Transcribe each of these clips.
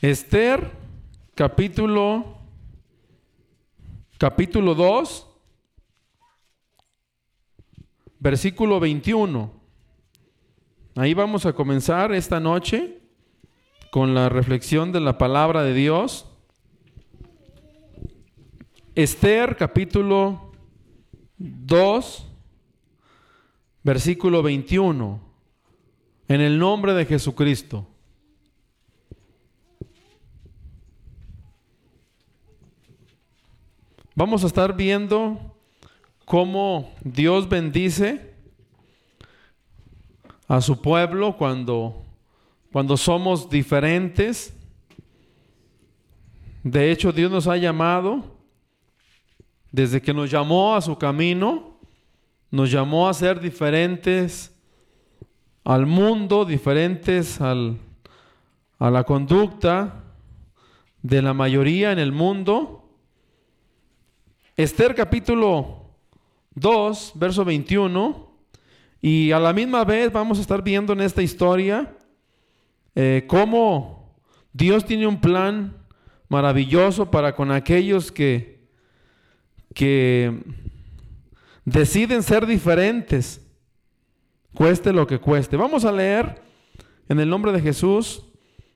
Esther, capítulo, capítulo 2, versículo 21. Ahí vamos a comenzar esta noche con la reflexión de la palabra de Dios. Esther, capítulo 2, versículo 21. En el nombre de Jesucristo. Vamos a estar viendo cómo Dios bendice a su pueblo cuando, cuando somos diferentes. De hecho, Dios nos ha llamado, desde que nos llamó a su camino, nos llamó a ser diferentes al mundo, diferentes al, a la conducta de la mayoría en el mundo. Esther capítulo 2, verso 21, y a la misma vez vamos a estar viendo en esta historia eh, cómo Dios tiene un plan maravilloso para con aquellos que, que deciden ser diferentes, cueste lo que cueste. Vamos a leer en el nombre de Jesús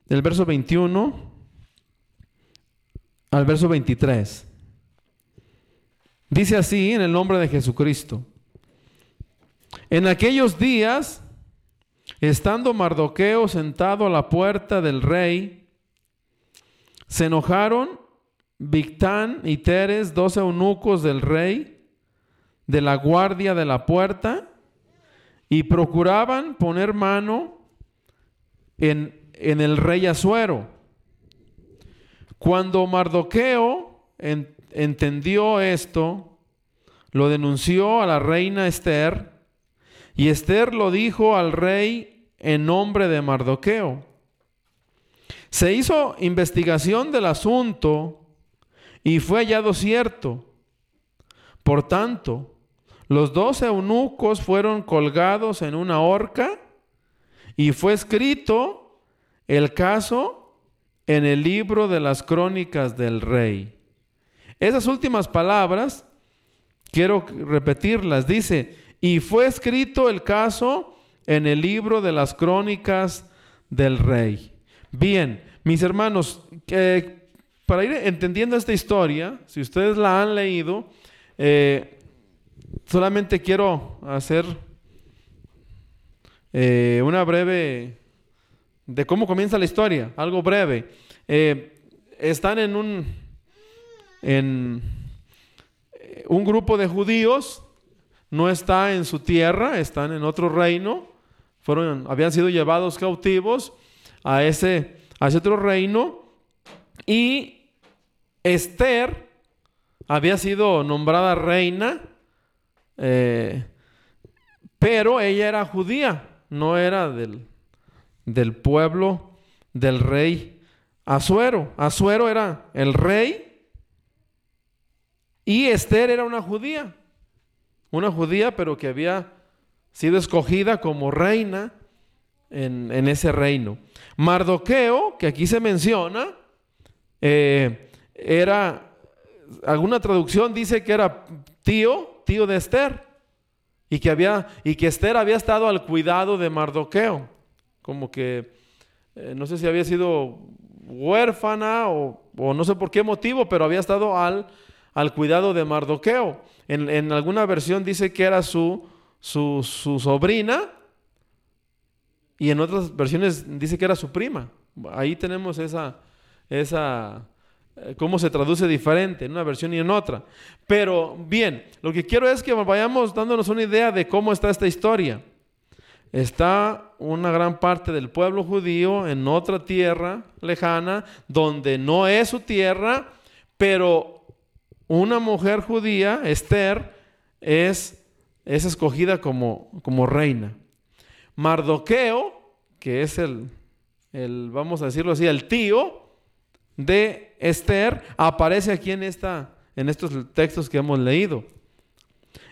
del verso 21 al verso 23. Dice así en el nombre de Jesucristo. En aquellos días, estando Mardoqueo sentado a la puerta del rey, se enojaron Victán y Teres, dos eunucos del rey, de la guardia de la puerta, y procuraban poner mano en, en el rey Asuero. Cuando Mardoqueo entendió esto, lo denunció a la reina Esther, y Esther lo dijo al rey en nombre de Mardoqueo. Se hizo investigación del asunto y fue hallado cierto. Por tanto, los dos eunucos fueron colgados en una horca y fue escrito el caso en el libro de las crónicas del rey. Esas últimas palabras, quiero repetirlas, dice, y fue escrito el caso en el libro de las crónicas del rey. Bien, mis hermanos, para ir entendiendo esta historia, si ustedes la han leído, eh, solamente quiero hacer eh, una breve de cómo comienza la historia, algo breve. Eh, están en un en eh, un grupo de judíos no está en su tierra, están en otro reino, fueron, habían sido llevados cautivos a ese, otro reino y Esther había sido nombrada reina, eh, pero ella era judía, no era del, del pueblo del rey Asuero. Asuero era el rey y Esther era una judía, una judía pero que había sido escogida como reina en, ese reino. Mardoqueo, que aquí se menciona, eh, era, alguna traducción dice que era tío, tío de Esther, y que, había, y que Esther había estado al cuidado de Mardoqueo, como que eh, no sé si había sido huérfana o, o no sé por qué motivo, pero había estado al al cuidado de Mardoqueo. En, alguna versión dice que era su, su, sobrina y en otras versiones dice que era su prima. Ahí tenemos esa, esa, eh, cómo se traduce diferente en una versión y en otra. Pero bien, lo que quiero es que vayamos dándonos una idea de cómo está esta historia. Está una gran parte del pueblo judío en otra tierra lejana, donde no es su tierra, pero una mujer judía, Esther, es, es escogida como, como reina. Mardoqueo, que es el, el, vamos a decirlo así, el tío de Esther, aparece aquí en, esta, en estos textos que hemos leído.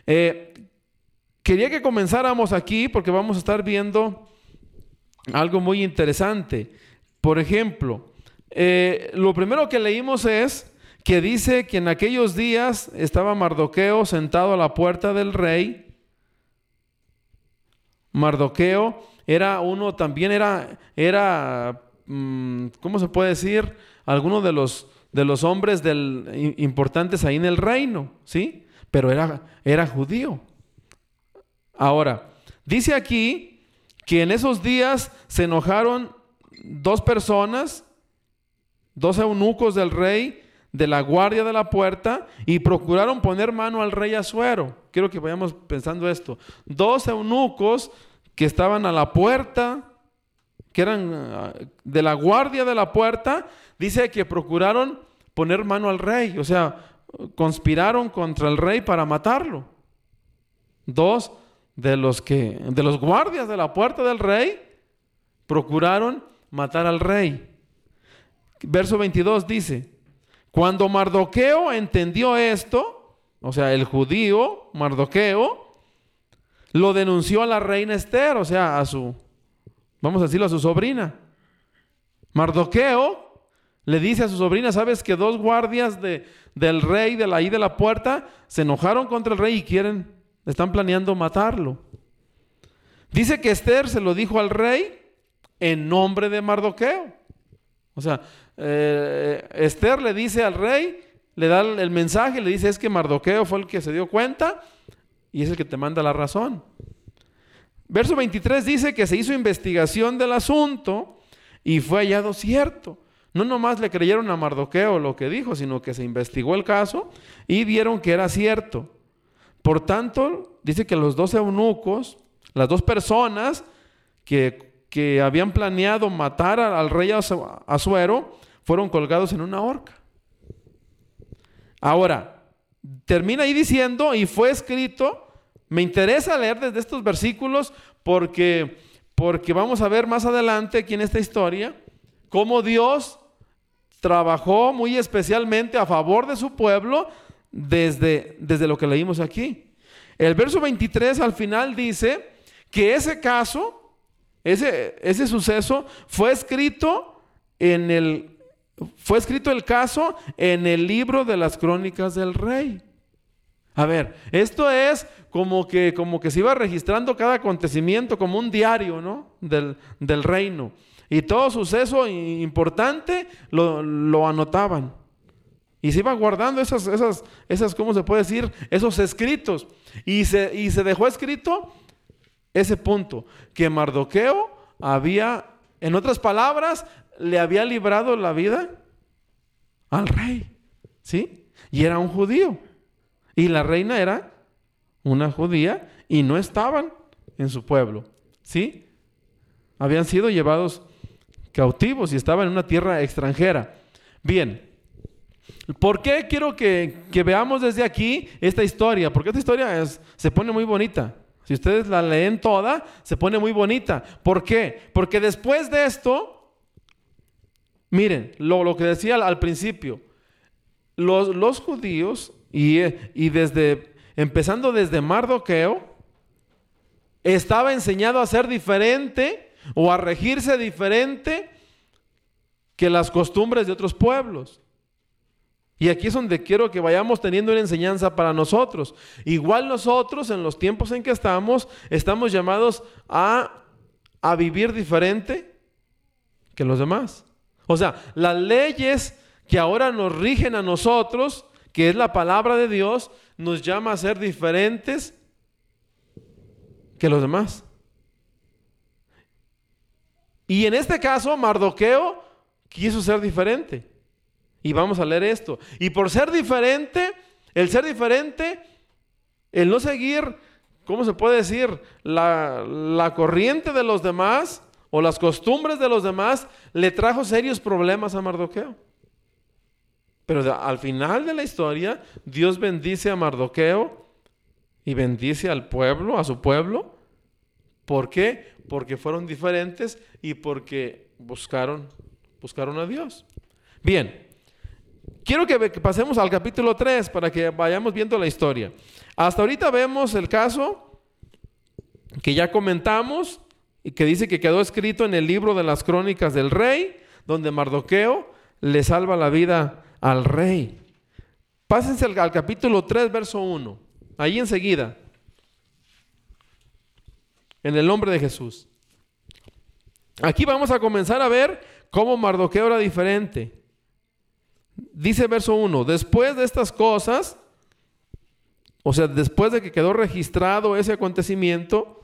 Eh, quería que comenzáramos aquí porque vamos a estar viendo algo muy interesante. Por ejemplo, eh, lo primero que leímos es que dice que en aquellos días estaba Mardoqueo sentado a la puerta del rey. Mardoqueo era uno, también era, era mm, ¿cómo se puede decir? Alguno de los, de los hombres importantes ahí en el reino, ¿sí? Pero era, era judío. Ahora, dice aquí que en esos días se enojaron dos personas, dos eunucos del rey, de la guardia de la puerta, y procuraron poner mano al rey Azuero. Quiero que vayamos pensando esto. Dos eunucos que estaban a la puerta, que eran ah, de la guardia de la puerta, dice que procuraron poner mano al rey, o sea, conspiraron contra el rey para matarlo. Dos de los que de los guardias de la puerta del rey procuraron matar al rey. Verso 22 dice, cuando Mardoqueo entendió esto, o sea, el judío Mardoqueo lo denunció a la reina Esther, o sea, a su vamos a decirlo a su sobrina. Mardoqueo le dice a su sobrina, ¿sabes que dos guardias de, del rey de la ahí de la puerta se enojaron contra el rey y quieren están planeando matarlo. Dice que Esther se lo dijo al rey en nombre de Mardoqueo. O sea, eh, Esther le dice al rey, le da el mensaje, le dice es que Mardoqueo fue el que se dio cuenta y es el que te manda la razón. Verso 23 dice que se hizo investigación del asunto y fue hallado cierto. No nomás le creyeron a Mardoqueo lo que dijo, sino que se investigó el caso y vieron que era cierto. Por tanto, dice que los dos eunucos, las dos personas que, habían planeado matar al rey Azuero, fueron colgados en una horca. Ahora, termina ahí diciendo, y fue escrito, me interesa leer desde estos versículos porque, porque vamos a ver más adelante aquí en esta historia cómo Dios trabajó muy especialmente a favor de su pueblo desde, desde lo que leímos aquí. El verso 23 al final dice que ese caso, ese, ese suceso fue escrito en el fue escrito el caso en el libro de las crónicas del rey. A ver, esto es como que, como que se iba registrando cada acontecimiento como un diario, ¿no? Del, del reino. Y todo suceso importante lo, lo anotaban. Y se iba guardando esas, esas, esas, ¿cómo se puede decir? Esos escritos. Y se, y se dejó escrito ese punto, que Mardoqueo había, en otras palabras, le había librado la vida al rey. ¿Sí? Y era un judío. Y la reina era una judía y no estaban en su pueblo. ¿Sí? Habían sido llevados cautivos y estaban en una tierra extranjera. Bien, ¿Por qué quiero que, veamos desde aquí esta historia? Porque esta historia se pone muy bonita. Si ustedes la leen toda, se pone muy bonita. ¿Por qué? Porque después de esto, miren, lo, que decía al, principio, los, judíos, y, y, desde, empezando desde Mardoqueo, estaba enseñado a ser diferente o a regirse diferente que las costumbres de otros pueblos. Y aquí es donde quiero que vayamos teniendo una enseñanza para nosotros. Igual nosotros, en los tiempos en que estamos, estamos llamados a, a vivir diferente que los demás. O sea, las leyes que ahora nos rigen a nosotros, que es la palabra de Dios, nos llama a ser diferentes que los demás. Y en este caso, Mardoqueo quiso ser diferente. Y vamos a leer esto. Y por ser diferente, el ser diferente, el no seguir, ¿cómo se puede decir? La, corriente de los demás o las costumbres de los demás, le trajo serios problemas a Mardoqueo. Pero al final de la historia, Dios bendice a Mardoqueo y bendice al pueblo, a su pueblo. ¿Por qué? Porque fueron diferentes y porque buscaron, buscaron a Dios. Bien, Quiero que pasemos al capítulo 3 para que vayamos viendo la historia. Hasta ahorita vemos el caso que ya comentamos y que dice que quedó escrito en el libro de las crónicas del rey, donde Mardoqueo le salva la vida al rey. Pásense al, al capítulo 3, verso 1. Ahí enseguida. En el nombre de Jesús. Aquí vamos a comenzar a ver cómo Mardoqueo era diferente. Dice verso 1, después de estas cosas, o sea, después de que quedó registrado ese acontecimiento,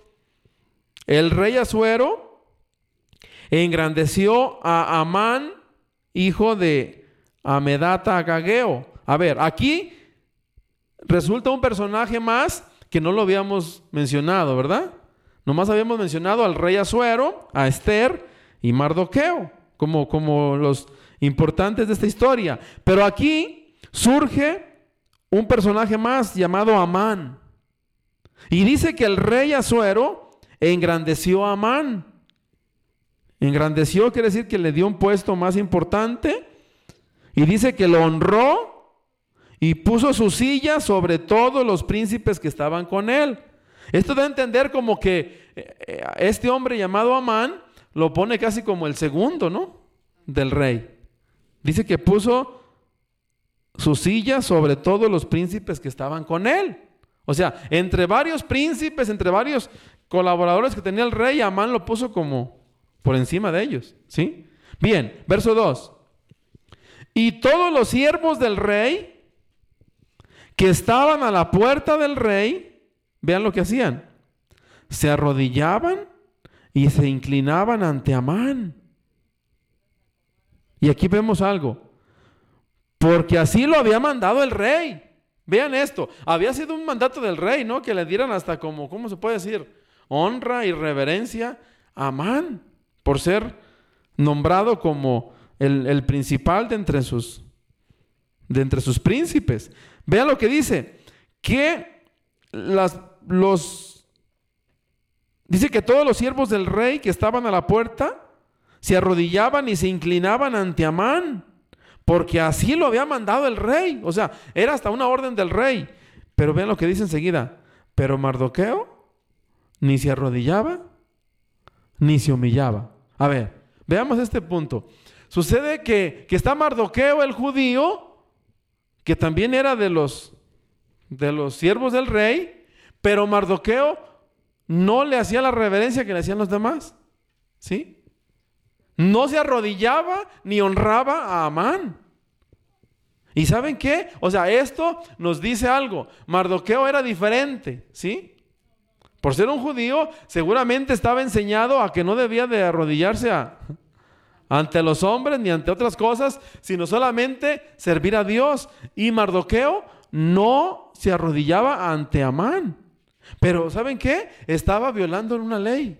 el rey Asuero engrandeció a Amán, hijo de Amedata Agageo. A ver, aquí resulta un personaje más que no lo habíamos mencionado, ¿verdad? Nomás habíamos mencionado al rey Asuero, a Esther y Mardoqueo, como, como los importantes de esta historia. Pero aquí surge un personaje más llamado Amán. Y dice que el rey Asuero engrandeció a Amán. Engrandeció quiere decir que le dio un puesto más importante. Y dice que lo honró y puso su silla sobre todos los príncipes que estaban con él. Esto da a entender como que eh, eh, este hombre llamado Amán lo pone casi como el segundo, ¿no? Del rey. Dice que puso su silla sobre todos los príncipes que estaban con él. O sea, entre varios príncipes, entre varios colaboradores que tenía el rey, Amán lo puso como por encima de ellos. ¿Sí? Bien, verso 2. Y todos los siervos del rey que estaban a la puerta del rey, vean lo que hacían. Se arrodillaban y se inclinaban ante Amán. Y aquí vemos algo. Porque así lo había mandado el rey. Vean esto, había sido un mandato del rey, ¿no? Que le dieran hasta como, ¿cómo se puede decir? Honra y reverencia a Amán por ser nombrado como el, principal de entre, sus, de entre sus príncipes. Vean lo que dice, que las, los, dice que todos los siervos del rey que estaban a la puerta se arrodillaban y se inclinaban ante Amán porque así lo había mandado el rey. O sea, era hasta una orden del rey. Pero vean lo que dice enseguida. Pero Mardoqueo ni se arrodillaba, ni se humillaba. A ver, veamos este punto. Sucede que, que está Mardoqueo el judío, que también era de los, de los siervos del rey, pero Mardoqueo no le hacía la reverencia que le hacían los demás. ¿Sí? No se arrodillaba ni honraba a Amán. ¿Y saben qué? O sea, esto nos dice algo. Mardoqueo era diferente, ¿sí? Por ser un judío, seguramente estaba enseñado a que no debía de arrodillarse ante los hombres ni ante otras cosas, sino solamente servir a Dios. Y Mardoqueo no se arrodillaba ante Amán. Pero ¿saben qué? Estaba violando una ley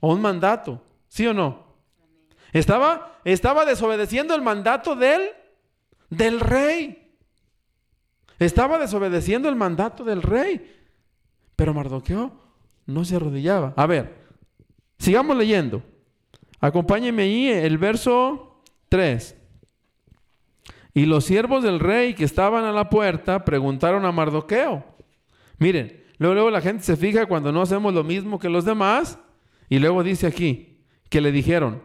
o un mandato, ¿sí o no? Estaba, estaba desobedeciendo el mandato del, del rey. Estaba desobedeciendo el mandato del rey. Pero Mardoqueo no se arrodillaba. A ver, sigamos leyendo. Acompáñenme ahí el verso 3. Y los siervos del rey que estaban a la puerta preguntaron a Mardoqueo. Miren, luego, luego la gente se fija cuando no hacemos lo mismo que los demás. Y luego dice aquí que le dijeron,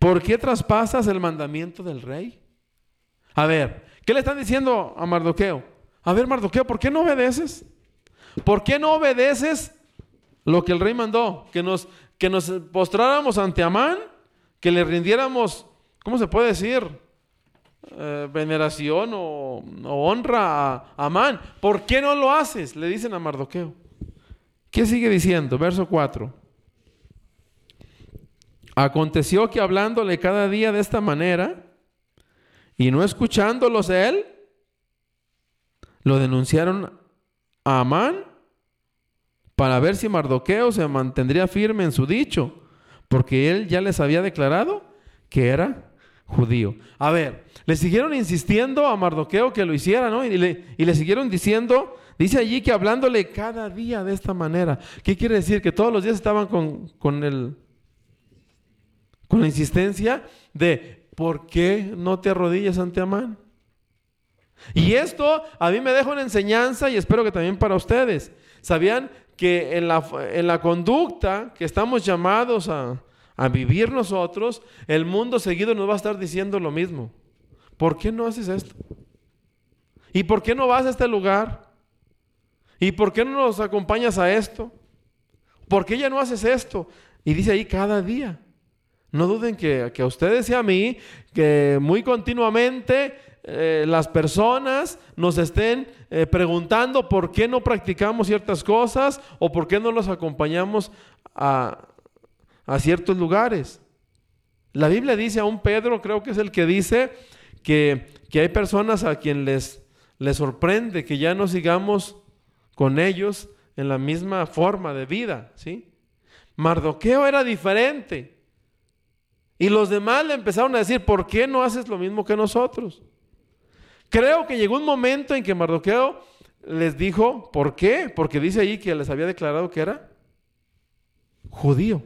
¿Por qué traspasas el mandamiento del rey? A ver, ¿qué le están diciendo a Mardoqueo? A ver, Mardoqueo, ¿por qué no obedeces? ¿Por qué no obedeces lo que el rey mandó? Que nos, que nos postráramos ante Amán, que le rindiéramos, ¿cómo se puede decir? Eh, veneración o, o, honra a Amán. ¿Por qué no lo haces? Le dicen a Mardoqueo. ¿Qué sigue diciendo? Verso 4. Aconteció que hablándole cada día de esta manera y no escuchándolos él, lo denunciaron a Amán para ver si Mardoqueo se mantendría firme en su dicho, porque él ya les había declarado que era judío. A ver, le siguieron insistiendo a Mardoqueo que lo hiciera, ¿no? Y le, y le siguieron diciendo, dice allí que hablándole cada día de esta manera. ¿Qué quiere decir? Que todos los días estaban con, con el con la insistencia de ¿por qué no te arrodillas ante Amán? Y esto a mí me deja una enseñanza y espero que también para ustedes. ¿Sabían que en la, en la conducta que estamos llamados a, a vivir nosotros, el mundo seguido nos va a estar diciendo lo mismo. ¿Por qué no haces esto? ¿Y por qué no vas a este lugar? ¿Y por qué no nos acompañas a esto? ¿Por qué ya no haces esto? Y dice ahí cada día. No duden que, que a ustedes y a mí, que muy continuamente eh, las personas nos estén eh, preguntando por qué no practicamos ciertas cosas o por qué no los acompañamos a, a ciertos lugares. La Biblia dice a un Pedro, creo que es el que dice que, que hay personas a quien les, sorprende que ya no sigamos con ellos en la misma forma de vida, ¿sí? Mardoqueo era diferente. Y los demás le empezaron a decir, ¿por qué no haces lo mismo que nosotros? Creo que llegó un momento en que Mardoqueo les dijo, ¿por qué? Porque dice ahí que les había declarado que era judío.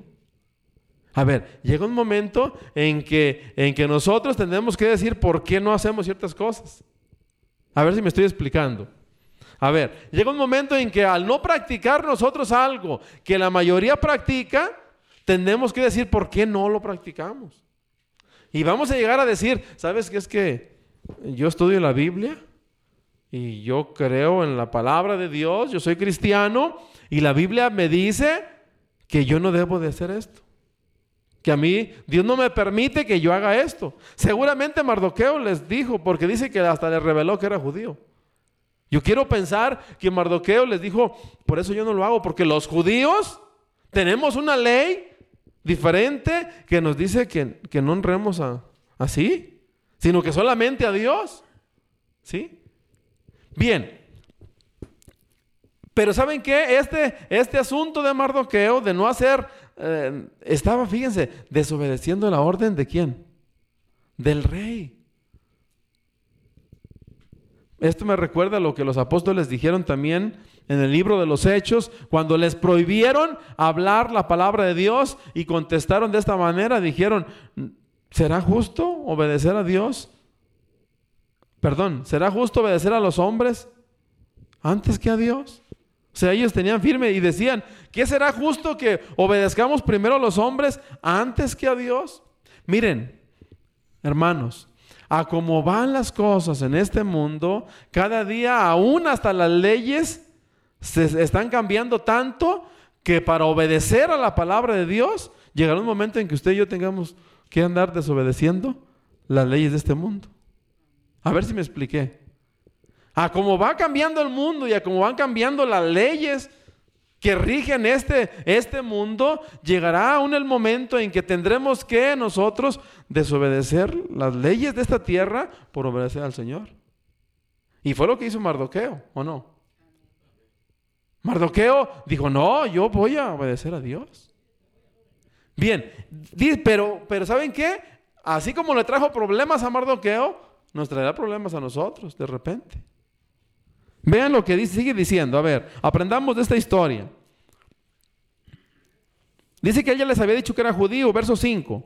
A ver, llega un momento en que, en que nosotros tenemos que decir por qué no hacemos ciertas cosas. A ver si me estoy explicando. A ver, llega un momento en que al no practicar nosotros algo que la mayoría practica, tenemos que decir por qué no lo practicamos. Y vamos a llegar a decir, ¿sabes qué es que yo estudio la Biblia y yo creo en la palabra de Dios, yo soy cristiano y la Biblia me dice que yo no debo de hacer esto. Que a mí Dios no me permite que yo haga esto. Seguramente Mardoqueo les dijo, porque dice que hasta le reveló que era judío. Yo quiero pensar que Mardoqueo les dijo, por eso yo no lo hago, porque los judíos tenemos una ley diferente que nos dice que, que no honremos a, así sino que solamente a Dios. ¿Sí? Bien. Pero ¿saben qué? Este, este asunto de Mardoqueo, de no hacer, eh, estaba, fíjense, desobedeciendo la orden de quién? Del rey. Esto me recuerda a lo que los apóstoles dijeron también en el libro de los Hechos, cuando les prohibieron hablar la palabra de Dios y contestaron de esta manera, dijeron, ¿Será justo obedecer a Dios? Perdón, ¿será justo obedecer a los hombres antes que a Dios? O sea, ellos tenían firme y decían, ¿qué será justo que obedezcamos primero a los hombres antes que a Dios? Miren, hermanos, a cómo van las cosas en este mundo, cada día aún hasta las leyes se están cambiando tanto que para obedecer a la palabra de Dios llegará un momento en que usted y yo tengamos que andar desobedeciendo las leyes de este mundo. A ver si me expliqué. A cómo va cambiando el mundo y a cómo van cambiando las leyes que rigen este, este mundo, llegará aún el momento en que tendremos que nosotros desobedecer las leyes de esta tierra por obedecer al Señor. Y fue lo que hizo Mardoqueo, ¿o no? Mardoqueo dijo, no, yo voy a obedecer a Dios. Bien, pero, pero ¿saben qué? Así como le trajo problemas a Mardoqueo, nos traerá problemas a nosotros de repente. Vean lo que dice, sigue diciendo. A ver, aprendamos de esta historia. Dice que ella les había dicho que era judío, verso 5.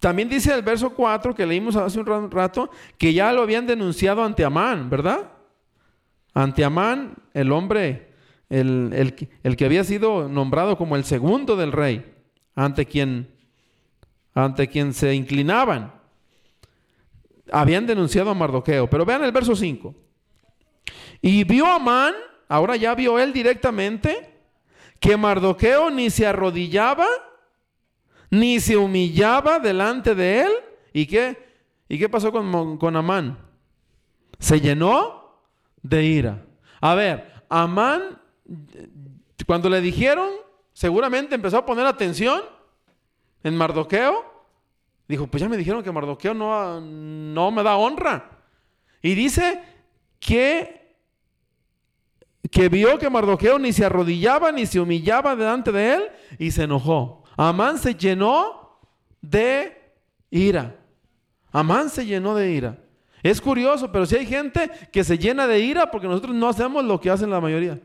También dice el verso 4 que leímos hace un rato que ya lo habían denunciado ante Amán, ¿verdad? Ante Amán, el hombre el, que había sido nombrado como el segundo del rey, ante quien, ante quien se inclinaban. Habían denunciado a Mardoqueo. Pero vean el verso 5. Y vio a Amán, ahora ya vio él directamente, que Mardoqueo ni se arrodillaba, ni se humillaba delante de él. ¿Y qué? ¿Y qué pasó con, con Amán? Se llenó de ira. A ver, Amán cuando le dijeron, seguramente empezó a poner atención en Mardoqueo. Dijo, pues ya me dijeron que Mardoqueo no, no me da honra. Y dice que, que vio que Mardoqueo ni se arrodillaba ni se humillaba delante de él y se enojó. Amán se llenó de ira. Amán se llenó de ira. Es curioso, pero si hay gente que se llena de ira porque nosotros no hacemos lo que hacen la mayoría.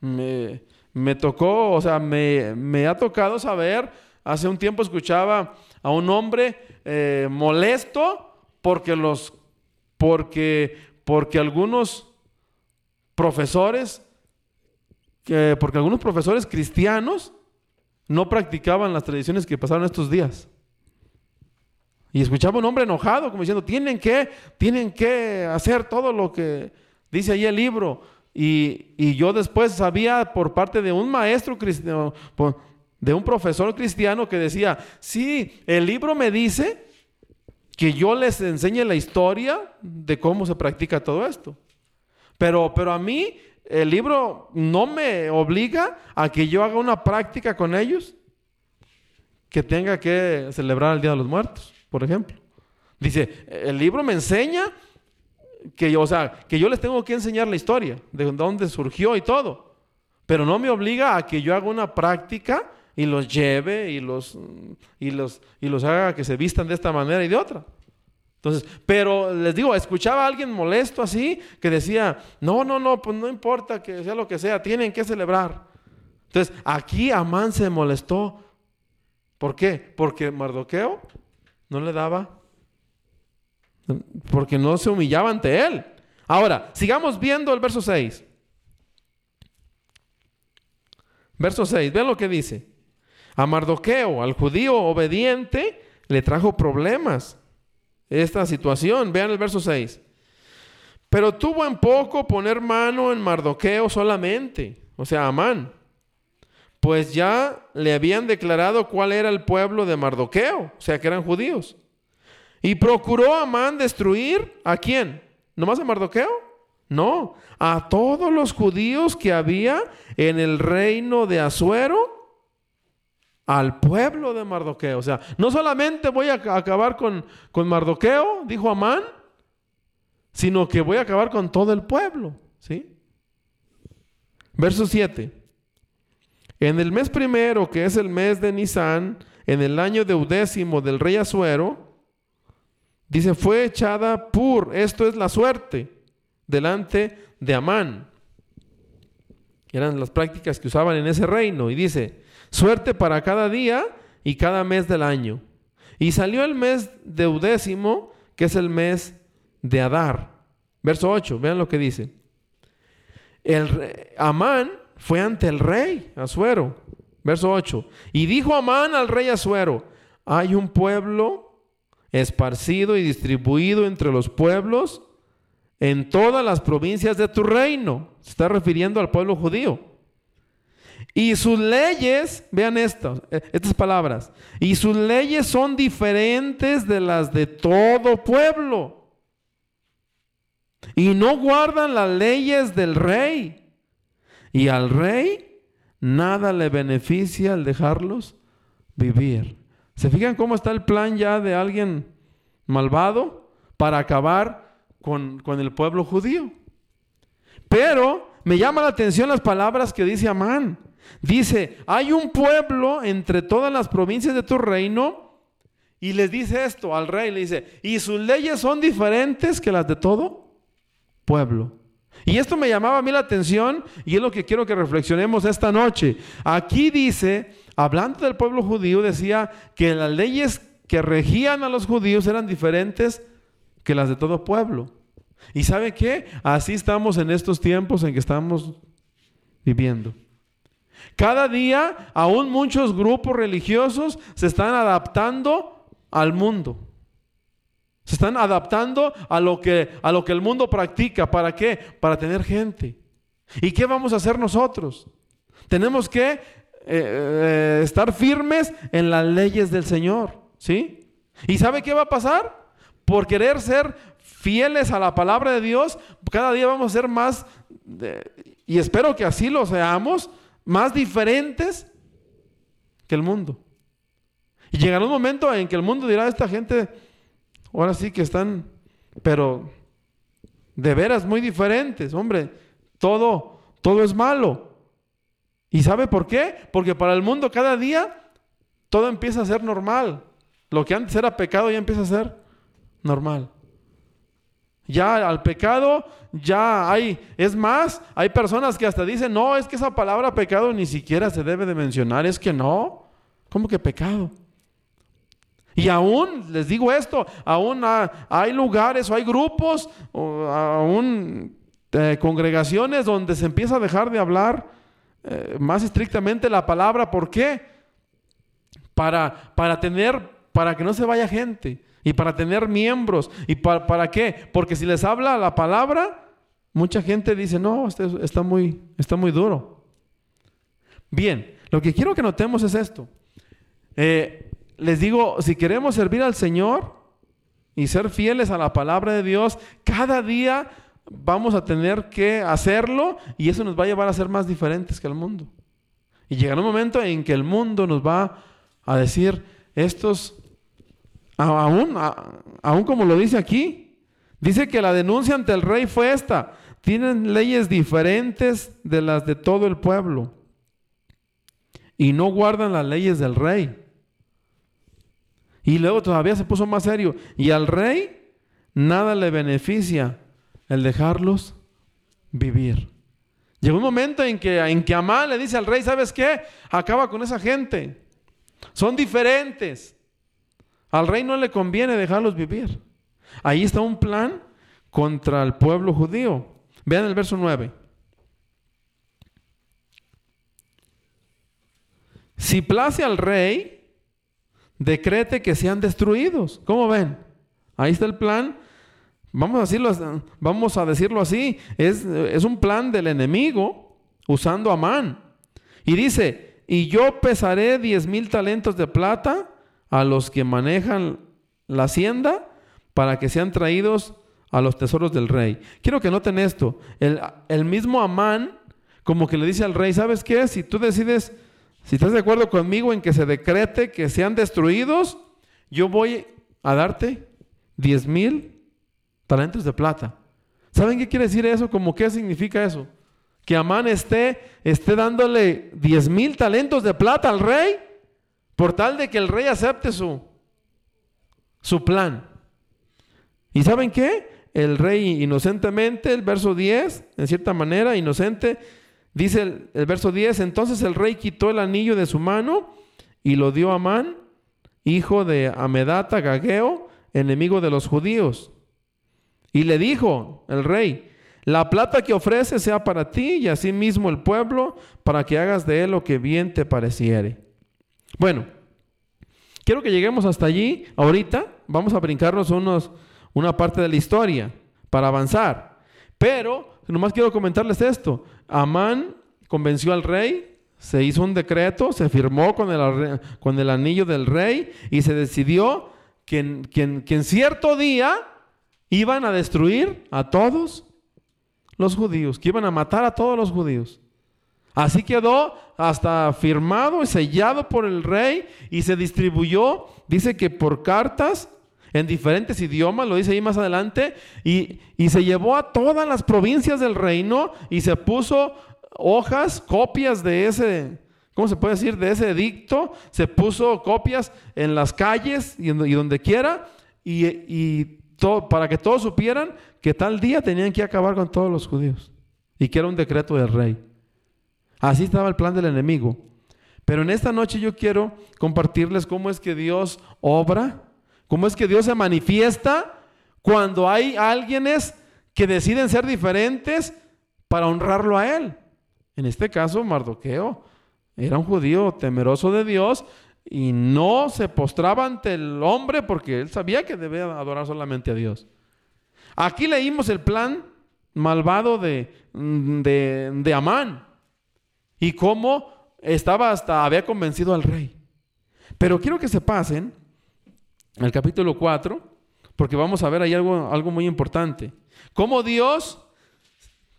Me, me tocó, o sea, me, me, ha tocado saber, hace un tiempo escuchaba a un hombre eh, molesto porque los, porque, porque algunos profesores que, porque algunos profesores cristianos no practicaban las tradiciones que pasaron estos días. Y escuchaba un hombre enojado como diciendo, tienen que, tienen que hacer todo lo que dice ahí el libro. Y, y yo después sabía por parte de un maestro cristiano, de un profesor cristiano que decía, sí, el libro me dice que yo les enseñe la historia de cómo se practica todo esto. Pero, pero a mí el libro no me obliga a que yo haga una práctica con ellos que tenga que celebrar el Día de los Muertos, por ejemplo. Dice, el libro me enseña que yo, o sea, que yo les tengo que enseñar la historia, de dónde surgió y todo. Pero no me obliga a que yo haga una práctica y los lleve y los, y los, y los haga que se vistan de esta manera y de otra. Entonces, pero les digo, escuchaba a alguien molesto así que decía, no, no, no, pues no importa que sea lo que sea, tienen que celebrar. Entonces, aquí Amán se molestó. ¿Por qué? Porque Mardoqueo no le daba, porque no se humillaba ante él. Ahora, sigamos viendo el verso 6. Verso 6, vean lo que dice. A Mardoqueo, al judío obediente, le trajo problemas esta situación. Vean el verso 6. Pero tuvo en poco poner mano en Mardoqueo solamente, o sea, Amán, pues ya le habían declarado cuál era el pueblo de Mardoqueo, o sea, que eran judíos. Y procuró Amán destruir a quién? ¿Nomás a Mardoqueo? No, a todos los judíos que había en el reino de Asuero al pueblo de Mardoqueo. O sea, no solamente voy a acabar con, con Mardoqueo, dijo Amán, sino que voy a acabar con todo el pueblo. ¿sí? Verso 7. En el mes primero, que es el mes de Nisan, en el año deudécimo del rey Asuero, dice, fue echada Pur, esto es la suerte, delante de Amán. Eran las prácticas que usaban en ese reino. Y dice, suerte para cada día y cada mes del año. Y salió el mes deudécimo, que es el mes de Adar. Verso 8, vean lo que dice. El Amán fue ante el rey Asuero. Verso 8. Y dijo Amán al rey Asuero, hay un pueblo esparcido y distribuido entre los pueblos en todas las provincias de tu reino. Se está refiriendo al pueblo judío. Y sus leyes, vean eh, estas palabras, y sus leyes son diferentes de las de todo pueblo. Y no guardan las leyes del rey. Y al rey nada le beneficia al dejarlos vivir. ¿Se fijan cómo está el plan ya de alguien malvado para acabar con, con el pueblo judío? Pero me llama la atención las palabras que dice Amán. Dice, hay un pueblo entre todas las provincias de tu reino y les dice esto al rey, le dice, y sus leyes son diferentes que las de todo pueblo. Y esto me llamaba a mí la atención y es lo que quiero que reflexionemos esta noche. Aquí dice, hablando del pueblo judío, decía que las leyes que regían a los judíos eran diferentes que las de todo pueblo. ¿Y sabe qué? Así estamos en estos tiempos en que estamos viviendo. Cada día, aún muchos grupos religiosos se están adaptando al mundo. Se están adaptando a lo que, a lo que el mundo practica. ¿Para qué? Para tener gente. ¿Y qué vamos a hacer nosotros? Tenemos que eh, eh, estar firmes en las leyes del Señor. ¿Sí? ¿Y sabe qué va a pasar? Por querer ser fieles a la palabra de Dios, cada día vamos a ser más, y espero que así lo seamos, más diferentes que el mundo. Y llegará un momento en que el mundo dirá, esta gente, ahora sí que están, pero de veras muy diferentes, hombre, todo, todo es malo. ¿Y sabe por qué? Porque para el mundo cada día todo empieza a ser normal. Lo que antes era pecado ya empieza a ser normal. Ya al pecado, ya hay, es más, hay personas que hasta dicen, no, es que esa palabra pecado ni siquiera se debe de mencionar, es que no, ¿cómo que pecado? Y aún, les digo esto, aún hay lugares o hay grupos, o aún eh, congregaciones donde se empieza a dejar de hablar eh, más estrictamente la palabra. ¿Por qué? Para, para tener, para que no se vaya gente y para tener miembros. ¿Y para, para qué? Porque si les habla la palabra, mucha gente dice, no, este está muy, está muy duro. Bien, lo que quiero que notemos es esto. Eh, les digo, si queremos servir al Señor y ser fieles a la palabra de Dios, cada día vamos a tener que hacerlo y eso nos va a llevar a ser más diferentes que el mundo. Y llegará un momento en que el mundo nos va a decir, estos, aún, aún como lo dice aquí, dice que la denuncia ante el rey fue esta, tienen leyes diferentes de las de todo el pueblo y no guardan las leyes del rey. Y luego todavía se puso más serio. Y al rey nada le beneficia el dejarlos vivir. Llegó un momento en que, en que Amán le dice al rey, ¿sabes qué? Acaba con esa gente. Son diferentes. Al rey no le conviene dejarlos vivir. Ahí está un plan contra el pueblo judío. Vean el verso 9. Si place al rey, decrete que sean destruidos. ¿Cómo ven? Ahí está el plan. Vamos a decirlo, vamos a decirlo así. Es, es un plan del enemigo usando a Amán. Y dice, y yo pesaré diez mil talentos de plata a los que manejan la hacienda para que sean traídos a los tesoros del rey. Quiero que noten esto. El, el mismo Amán como que le dice al rey, ¿sabes qué? Si tú decides si estás de acuerdo conmigo en que se decrete que sean destruidos, yo voy a darte 10 mil talentos de plata. ¿Saben qué quiere decir eso? ¿Cómo qué significa eso? Que Amán esté, esté dándole 10 mil talentos de plata al rey por tal de que el rey acepte su, su plan. ¿Y saben qué? El rey inocentemente, el verso 10, en cierta manera, inocente, Dice el, verso 10, entonces el rey quitó el anillo de su mano y lo dio a Amán, hijo de Amedata Gageo, enemigo de los judíos. Y le dijo el rey, la plata que ofrece sea para ti y asimismo el pueblo, para que hagas de él lo que bien te pareciere. Bueno, quiero que lleguemos hasta allí. Ahorita vamos a brincarnos unos, una parte de la historia para avanzar. Pero nomás quiero comentarles esto. Amán convenció al rey, se hizo un decreto, se firmó con el, con el anillo del rey y se decidió que, que en cierto día iban a destruir a todos los judíos, que iban a matar a todos los judíos. Así quedó hasta firmado y sellado por el rey y se distribuyó, dice que por cartas en diferentes idiomas, lo dice ahí más adelante, y, se llevó a todas las provincias del reino y se puso hojas, copias de ese, ¿cómo se puede decir? De ese edicto, se puso copias en las calles y, donde quiera, y, todo, para que todos supieran que tal día tenían que acabar con todos los judíos, y que era un decreto del rey. Así estaba el plan del enemigo. Pero en esta noche yo quiero compartirles cómo es que Dios obra ¿Cómo es que Dios se manifiesta cuando hay alguienes que deciden ser diferentes para honrarlo a Él? En este caso, Mardoqueo era un judío temeroso de Dios y no se postraba ante el hombre porque él sabía que debía adorar solamente a Dios. Aquí leímos el plan malvado de, de, de Amán y cómo estaba hasta, había convencido al rey. Pero quiero que se pasen el capítulo 4, porque vamos a ver ahí algo, algo muy importante. Cómo Dios,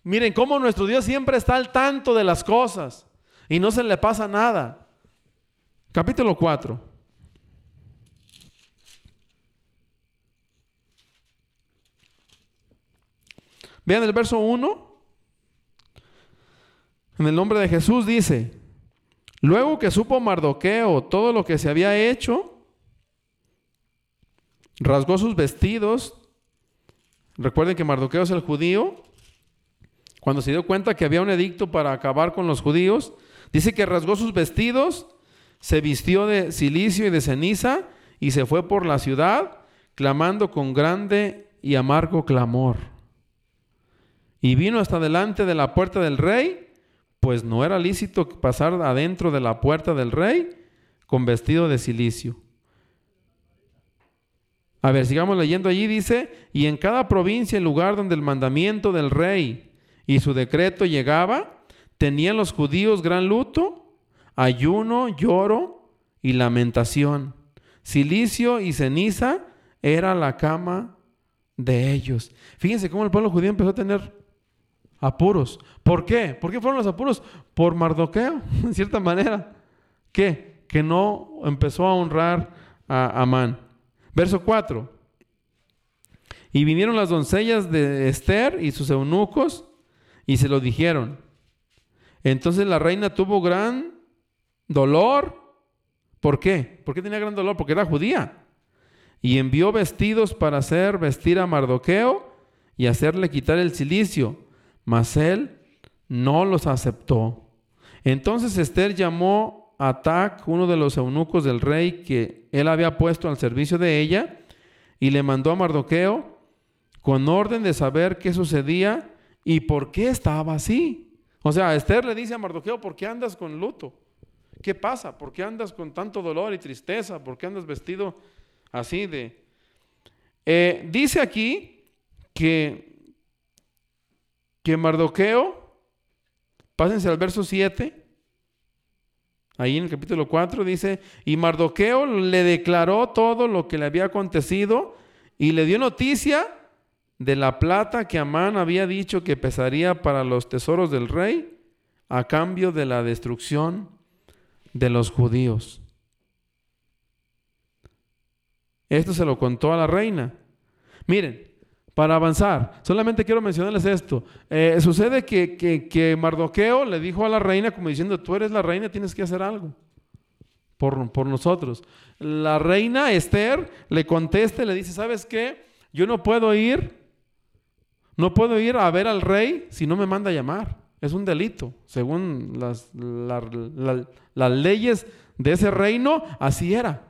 miren, cómo nuestro Dios siempre está al tanto de las cosas y no se le pasa nada. Capítulo 4. Vean el verso 1. En el nombre de Jesús dice, luego que supo Mardoqueo todo lo que se había hecho, rasgó sus vestidos. Recuerden que Mardoqueo es el judío. Cuando se dio cuenta que había un edicto para acabar con los judíos, dice que rasgó sus vestidos, se vistió de silicio y de ceniza y se fue por la ciudad clamando con grande y amargo clamor. Y vino hasta delante de la puerta del rey, pues no era lícito pasar adentro de la puerta del rey con vestido de silicio. A ver, sigamos leyendo allí, dice, y en cada provincia el lugar donde el mandamiento del rey y su decreto llegaba, tenían los judíos gran luto, ayuno, lloro y lamentación. Silicio y ceniza era la cama de ellos. Fíjense cómo el pueblo judío empezó a tener apuros. ¿Por qué? ¿Por qué fueron los apuros? Por Mardoqueo, en cierta manera. ¿Qué? Que no empezó a honrar a Amán. Verso 4. Y vinieron las doncellas de Esther y sus eunucos y se lo dijeron. Entonces la reina tuvo gran dolor. ¿Por qué? ¿Por qué tenía gran dolor? Porque era judía. Y envió vestidos para hacer vestir a Mardoqueo y hacerle quitar el cilicio. Mas él no los aceptó. Entonces Esther llamó a Tac, uno de los eunucos del rey que él había puesto al servicio de ella, y le mandó a Mardoqueo con orden de saber qué sucedía y por qué estaba así. O sea, Esther le dice a Mardoqueo, ¿por qué andas con luto? ¿Qué pasa? ¿Por qué andas con tanto dolor y tristeza? ¿Por qué andas vestido así. Eh, dice aquí que, que Mardoqueo, pásense al verso 7, ahí en el capítulo 4 dice, y Mardoqueo le declaró todo lo que le había acontecido y le dio noticia de la plata que Amán había dicho que pesaría para los tesoros del rey a cambio de la destrucción de los judíos. Esto se lo contó a la reina. Miren, para avanzar, solamente quiero mencionarles esto. Eh, sucede que, que, Mardoqueo le dijo a la reina como diciendo, tú eres la reina, tienes que hacer algo por, por nosotros. La reina Esther le contesta y le dice, ¿sabes qué? Yo no puedo ir, no puedo ir a ver al rey si no me manda a llamar. Es un delito. Según las, las leyes de ese reino, así era.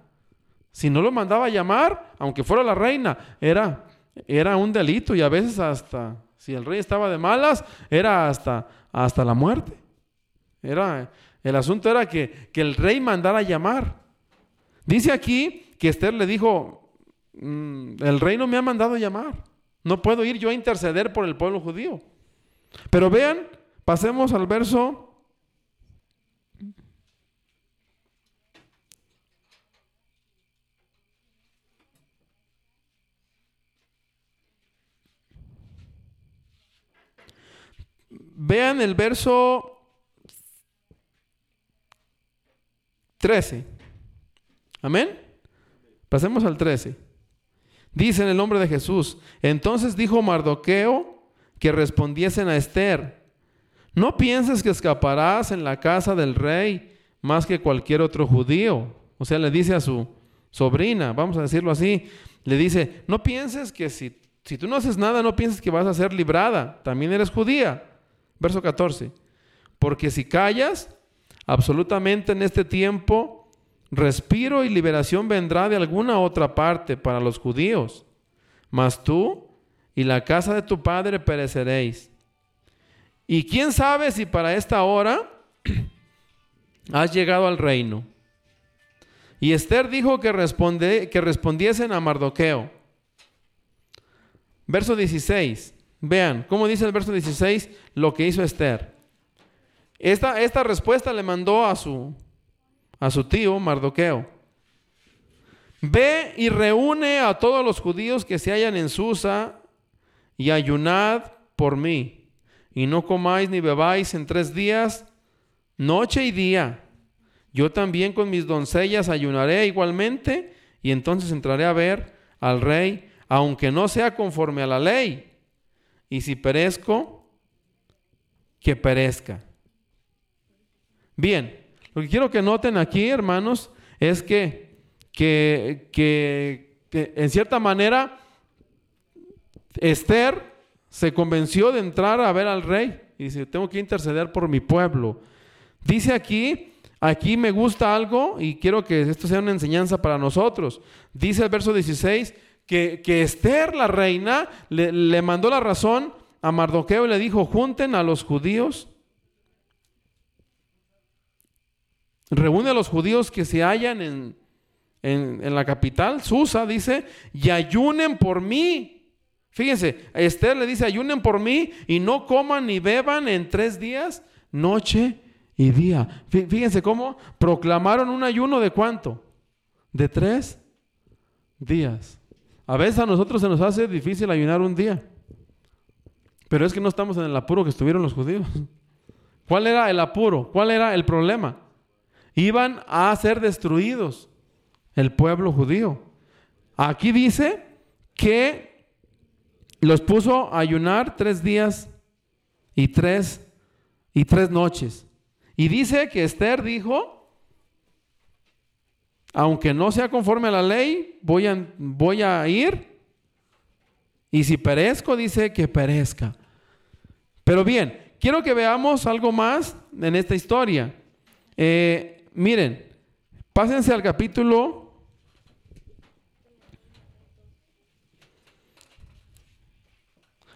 Si no lo mandaba a llamar, aunque fuera la reina, era, era un delito y a veces hasta, si el rey estaba de malas, era hasta, hasta la muerte. Era, el asunto era que, que el rey mandara llamar. Dice aquí que Esther le dijo, mm, el rey no me ha mandado llamar. No puedo ir yo a interceder por el pueblo judío. Pero vean, pasemos al verso Vean el verso 13. Amén. Pasemos al 13. Dice en el nombre de Jesús. Entonces dijo Mardoqueo que respondiesen a Esther. No pienses que escaparás en la casa del rey más que cualquier otro judío. O sea, le dice a su sobrina, vamos a decirlo así, le dice, no pienses que si, si tú no haces nada, no pienses que vas a ser librada. También eres judía. Verso 14. Porque si callas, absolutamente en este tiempo, respiro y liberación vendrá de alguna otra parte para los judíos. Mas tú y la casa de tu padre pereceréis. Y quién sabe si para esta hora has llegado al reino. Y Esther dijo que, responde, que respondiesen a Mardoqueo. Verso 16. Vean, ¿cómo dice el verso 16 lo que hizo Esther? Esta, esta respuesta le mandó a su, a su tío Mardoqueo. Ve y reúne a todos los judíos que se hallan en Susa y ayunad por mí. Y no comáis ni bebáis en tres días, noche y día. Yo también con mis doncellas ayunaré igualmente y entonces entraré a ver al rey, aunque no sea conforme a la ley y si perezco, que perezca. Bien, lo que quiero que noten aquí, hermanos, es que, que, que, en cierta manera Esther se convenció de entrar a ver al rey y dice, tengo que interceder por mi pueblo. Dice aquí, aquí me gusta algo y quiero que esto sea una enseñanza para nosotros. Dice el verso 16, que, Esther, la reina, le, mandó la razón a Mardoqueo y le dijo, junten a los judíos reúne a los judíos que se hallan en, en, la capital, Susa, dice, y ayunen por mí. Fíjense, Esther le dice, ayunen por mí y no coman ni beban en tres días, noche y día. Fíjense cómo proclamaron un ayuno de cuánto? De tres días. A veces a nosotros se nos hace difícil ayunar un día. Pero es que no estamos en el apuro que estuvieron los judíos. ¿Cuál era el apuro? ¿Cuál era el problema? Iban a ser destruidos el pueblo judío. Aquí dice que los puso a ayunar tres días y tres y tres noches. Y dice que Esther dijo, aunque no sea conforme a la ley, voy a, voy a ir. Y si perezco, dice que perezca. Pero bien, quiero que veamos algo más en esta historia. Eh, miren, pásense al capítulo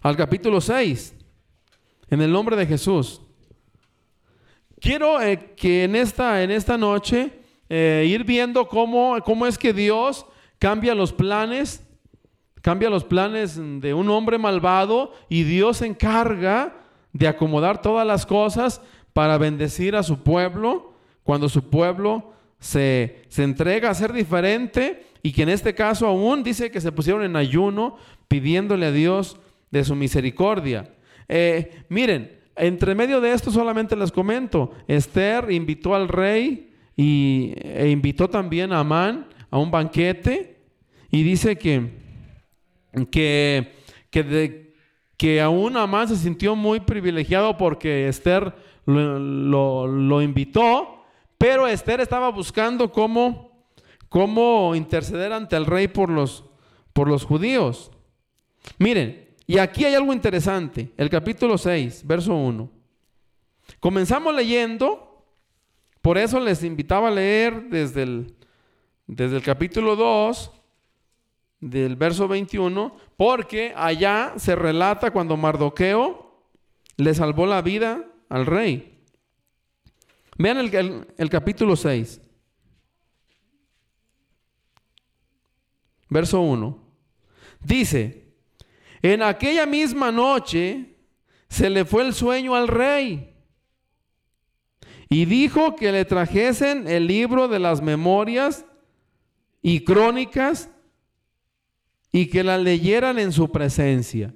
al capítulo 6, en el nombre de Jesús. Quiero eh, que en esta, en esta noche eh, ir viendo cómo, cómo es que Dios cambia los planes, cambia los planes de un hombre malvado y Dios se encarga de acomodar todas las cosas para bendecir a su pueblo cuando su pueblo se, se entrega a ser diferente y que en este caso aún dice que se pusieron en ayuno pidiéndole a Dios de su misericordia. Eh, miren, entre medio de esto solamente les comento, Esther invitó al rey y, e invitó también a Amán a un banquete y dice que, que, que, que aún Amán se sintió muy privilegiado porque Esther lo, lo, invitó, pero Esther estaba buscando cómo, cómo interceder ante el rey por los, por los judíos. Miren, y aquí hay algo interesante, el capítulo 6, verso 1. Comenzamos leyendo, por eso les invitaba a leer desde el, desde el capítulo 2, del verso 21, porque allá se relata cuando Mardoqueo le salvó la vida al rey. Vean el, el capítulo 6, verso 1. Dice, en aquella misma noche se le fue el sueño al rey y dijo que le trajesen el libro de las memorias y crónicas y que la leyeran en su presencia.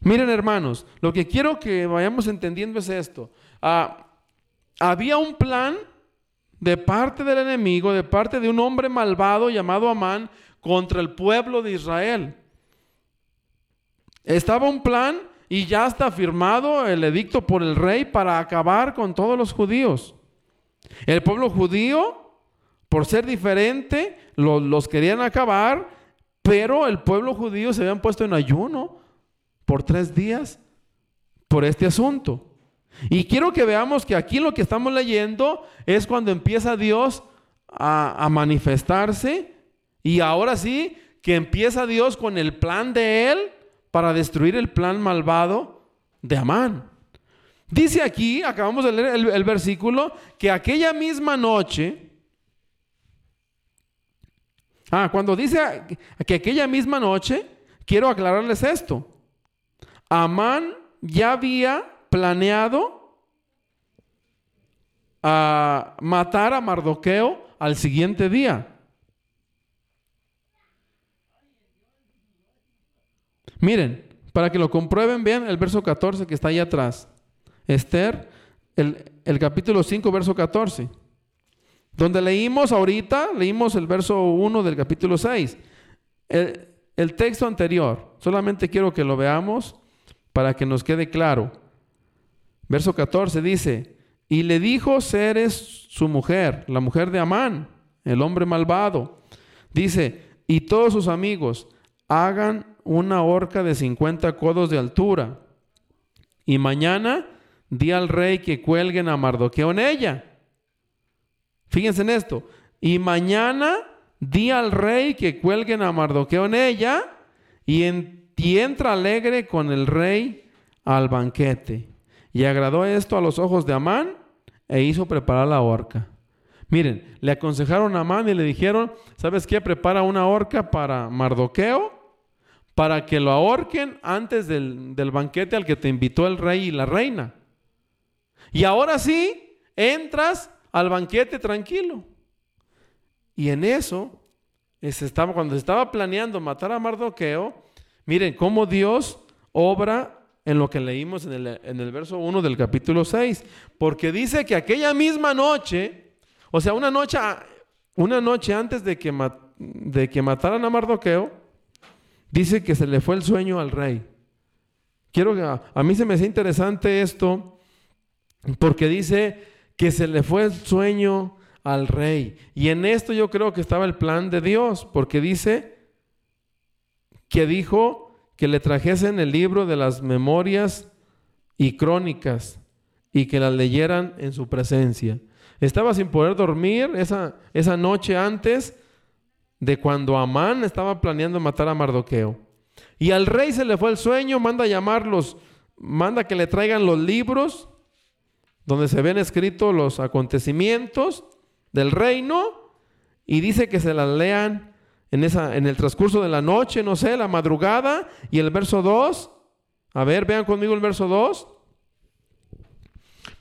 Miren hermanos, lo que quiero que vayamos entendiendo es esto. Ah, había un plan de parte del enemigo, de parte de un hombre malvado llamado Amán, contra el pueblo de Israel. Estaba un plan y ya está firmado el edicto por el rey para acabar con todos los judíos. El pueblo judío, por ser diferente, los, querían acabar, pero el pueblo judío se habían puesto en ayuno por tres días por este asunto. Y quiero que veamos que aquí lo que estamos leyendo es cuando empieza Dios a, a manifestarse y ahora sí que empieza Dios con el plan de Él para destruir el plan malvado de Amán. Dice aquí, acabamos de leer el, versículo, que aquella misma noche, ah, cuando dice que aquella misma noche, quiero aclararles esto. Amán ya había planeado a matar a Mardoqueo al siguiente día. Miren, para que lo comprueben, vean el verso 14 que está ahí atrás. Esther, el, capítulo 5, verso 14. Donde leímos ahorita, leímos el verso 1 del capítulo 6. El, el texto anterior, solamente quiero que lo veamos para que nos quede claro. Verso 14 dice, y le dijo Ceres su mujer, la mujer de Amán, el hombre malvado. Dice, y todos sus amigos hagan una horca de 50 codos de altura. Y mañana di al rey que cuelguen a Mardoqueo en ella. Fíjense en esto. Y mañana di al rey que cuelguen a Mardoqueo en ella y, y entra alegre con el rey al banquete. Y agradó esto a los ojos de Amán e hizo preparar la horca. Miren, le aconsejaron a Amán y le dijeron, ¿sabes qué? Prepara una horca para Mardoqueo, para que lo ahorquen antes del, del banquete al que te invitó el rey y la reina. Y ahora sí, entras al banquete tranquilo. Y en eso, estaba, cuando estaba planeando matar a Mardoqueo, miren cómo Dios obra en lo que leímos en el, en el verso 1 del capítulo 6. Porque dice que aquella misma noche, o sea, una noche, una noche antes de que, de que mataran a Mardoqueo, dice que se le fue el sueño al rey. Quiero que a, mí se me hace interesante esto porque dice que se le fue el sueño al rey. Y en esto yo creo que estaba el plan de Dios, porque dice que dijo que le trajesen el libro de las memorias y crónicas y que las leyeran en su presencia. Estaba sin poder dormir esa, esa noche antes de cuando Amán estaba planeando matar a Mardoqueo. Y al rey se le fue el sueño, manda llamarlos, manda que le traigan los libros donde se ven escritos los acontecimientos del reino y dice que se las lean en, esa, en el transcurso de la noche, no sé, la madrugada y el verso 2. A ver, vean conmigo el verso 2.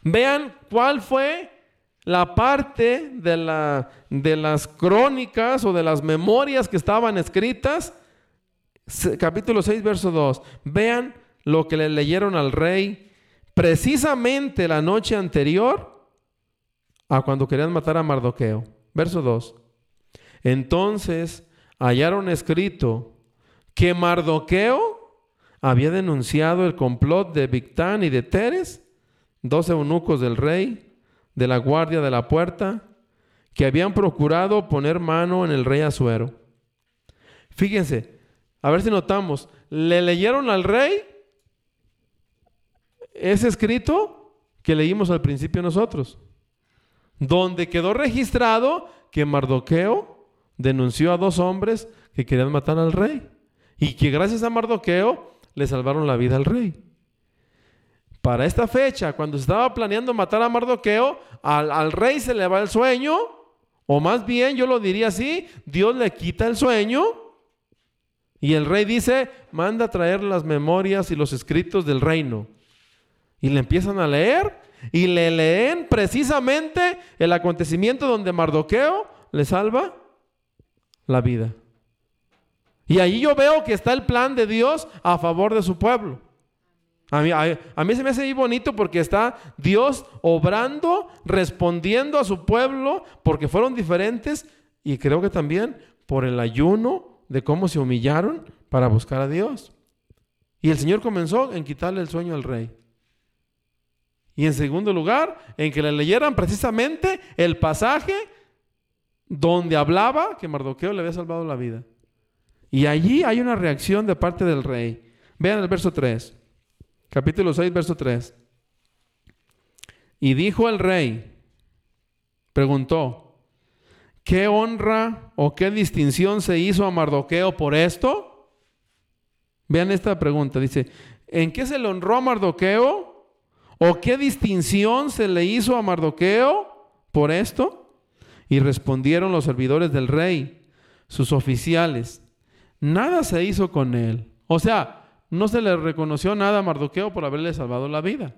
Vean cuál fue la parte de, la, de las crónicas o de las memorias que estaban escritas, capítulo 6, verso 2. Vean lo que le leyeron al rey precisamente la noche anterior a cuando querían matar a Mardoqueo. Verso 2. Entonces hallaron escrito que Mardoqueo había denunciado el complot de Victán y de Teres, dos eunucos del rey, de la guardia de la puerta que habían procurado poner mano en el rey Azuero. Fíjense, a ver si notamos, le leyeron al rey ese escrito que leímos al principio nosotros, donde quedó registrado que Mardoqueo denunció a dos hombres que querían matar al rey y que gracias a Mardoqueo le salvaron la vida al rey para esta fecha, cuando se estaba planeando matar a Mardoqueo, al, rey se le va el sueño, o más bien yo lo diría así, Dios le quita el sueño y el rey dice, manda traer las memorias y los escritos del reino. Y le empiezan a leer y le leen precisamente el acontecimiento donde Mardoqueo le salva la vida. Y ahí yo veo que está el plan de Dios a favor de su pueblo. A mí, se me hace muy bonito porque está Dios obrando, respondiendo a su pueblo, porque fueron diferentes y creo que también por el ayuno de cómo se humillaron para buscar a Dios. Y el Señor comenzó en quitarle el sueño al rey. Y en segundo lugar, en que le leyeran precisamente el pasaje donde hablaba que Mardoqueo le había salvado la vida. Y allí hay una reacción de parte del rey. Vean el verso 3 capítulo 6, verso 3. Y dijo el rey, preguntó, ¿qué honra o qué distinción se hizo a Mardoqueo por esto? Vean esta pregunta, dice, ¿en qué se le honró a Mardoqueo? ¿O qué distinción se le hizo a Mardoqueo por esto? Y respondieron los servidores del rey, sus oficiales, nada se hizo con él. O sea, no se le reconoció nada a Mardoqueo por haberle salvado la vida.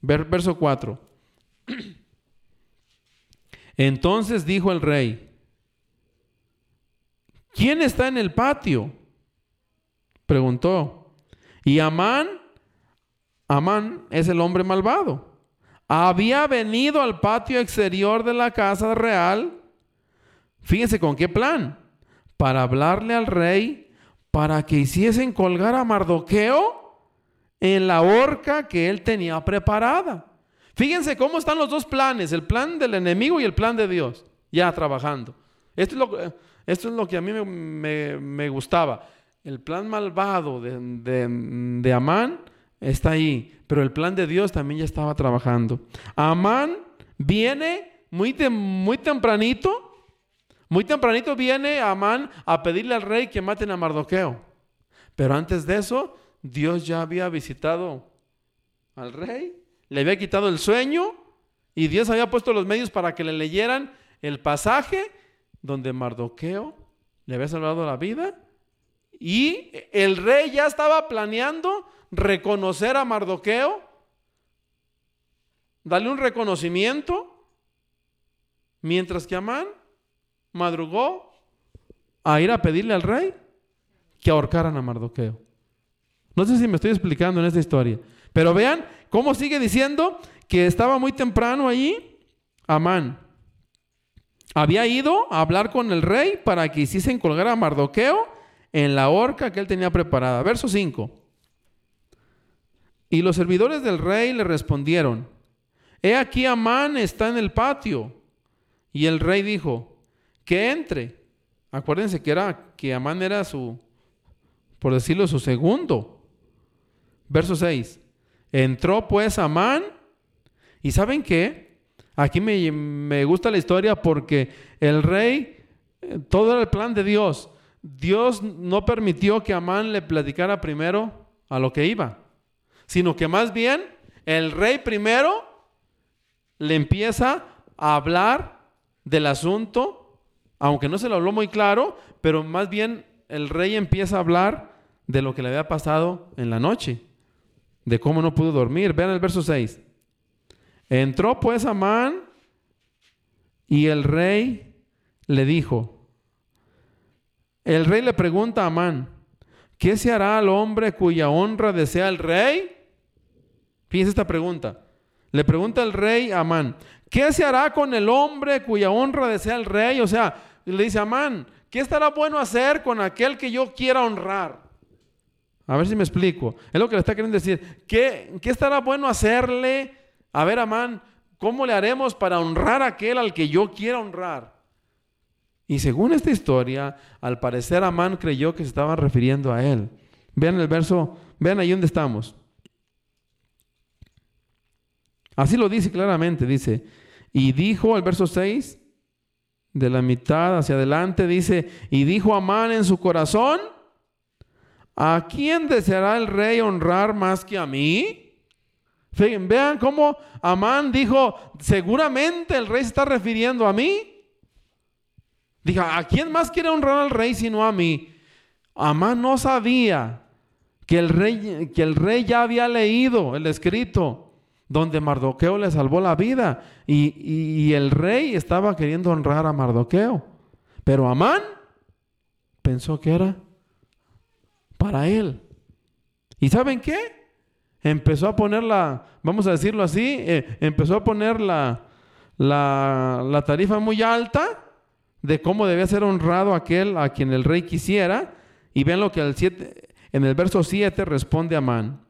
verso 4. Entonces dijo el rey, ¿quién está en el patio? Preguntó. Y Amán, Amán es el hombre malvado. Había venido al patio exterior de la casa real. Fíjense con qué plan. Para hablarle al rey para que hiciesen colgar a Mardoqueo en la horca que él tenía preparada. Fíjense cómo están los dos planes, el plan del enemigo y el plan de Dios, ya trabajando. Esto es lo, esto es lo que a mí me, gustaba. El plan malvado de, Amán está ahí, pero el plan de Dios también ya estaba trabajando. Amán viene muy, muy tempranito muy tempranito viene Amán a pedirle al rey que maten a Mardoqueo. Pero antes de eso, Dios ya había visitado al rey, le había quitado el sueño Y Dios había puesto los medios para que le leyeran el pasaje donde Mardoqueo le había salvado la vida. Y el rey ya estaba planeando reconocer a Mardoqueo, darle un reconocimiento, mientras que Amán madrugó a ir a pedirle al rey que ahorcaran a Mardoqueo. No sé si me estoy explicando en esta historia, pero vean cómo sigue diciendo que estaba muy temprano allí Amán. Había ido a hablar con el rey para que hiciesen colgar a Mardoqueo en la horca que él tenía preparada. Verso 5. Y los servidores del rey le respondieron, he aquí Amán está en el patio. Y el rey dijo, que entre. Acuérdense que era que Amán era su, por decirlo, su segundo. Verso 6. Entró pues Amán. ¿Y saben qué? Aquí me, me gusta la historia porque el rey, eh, todo era el plan de Dios. Dios no permitió que Amán le platicara primero a lo que iba, sino que más bien el rey primero le empieza a hablar del asunto aunque no se lo habló muy claro, pero más bien el rey empieza a hablar de lo que le había pasado en la noche, de cómo no pudo dormir. Vean el verso 6. Entró pues Amán y el rey le dijo, el rey le pregunta a Amán, ¿qué se hará al hombre cuya honra desea el rey? Fíjense esta pregunta. Le pregunta el rey a Amán, ¿qué se hará con el hombre cuya honra desea el rey? O sea, le dice, Amán, ¿qué estará bueno hacer con aquel que yo quiera honrar? A ver si me explico. Es lo que le está queriendo decir. ¿Qué, qué estará bueno hacerle? A ver, Amán, ¿cómo le haremos para honrar a aquel al que yo quiera honrar? Y según esta historia, al parecer Amán creyó que se estaba refiriendo a él. Vean el verso, vean ahí donde estamos. Así lo dice claramente, dice, y dijo el verso 6, de la mitad hacia adelante, dice, y dijo Amán en su corazón, ¿a quién deseará el rey honrar más que a mí? Vean cómo Amán dijo, seguramente el rey se está refiriendo a mí. Dijo, ¿a quién más quiere honrar al rey sino a mí? Amán no sabía que el rey, que el rey ya había leído el escrito donde Mardoqueo le salvó la vida y, el rey estaba queriendo honrar a Mardoqueo. Pero Amán pensó que era para él. ¿Y saben qué? Empezó a poner la, vamos a decirlo así, eh, empezó a poner la, la, la, tarifa muy alta de cómo debía ser honrado aquel a quien el rey quisiera. Y ven lo que en el verso 7 responde Amán.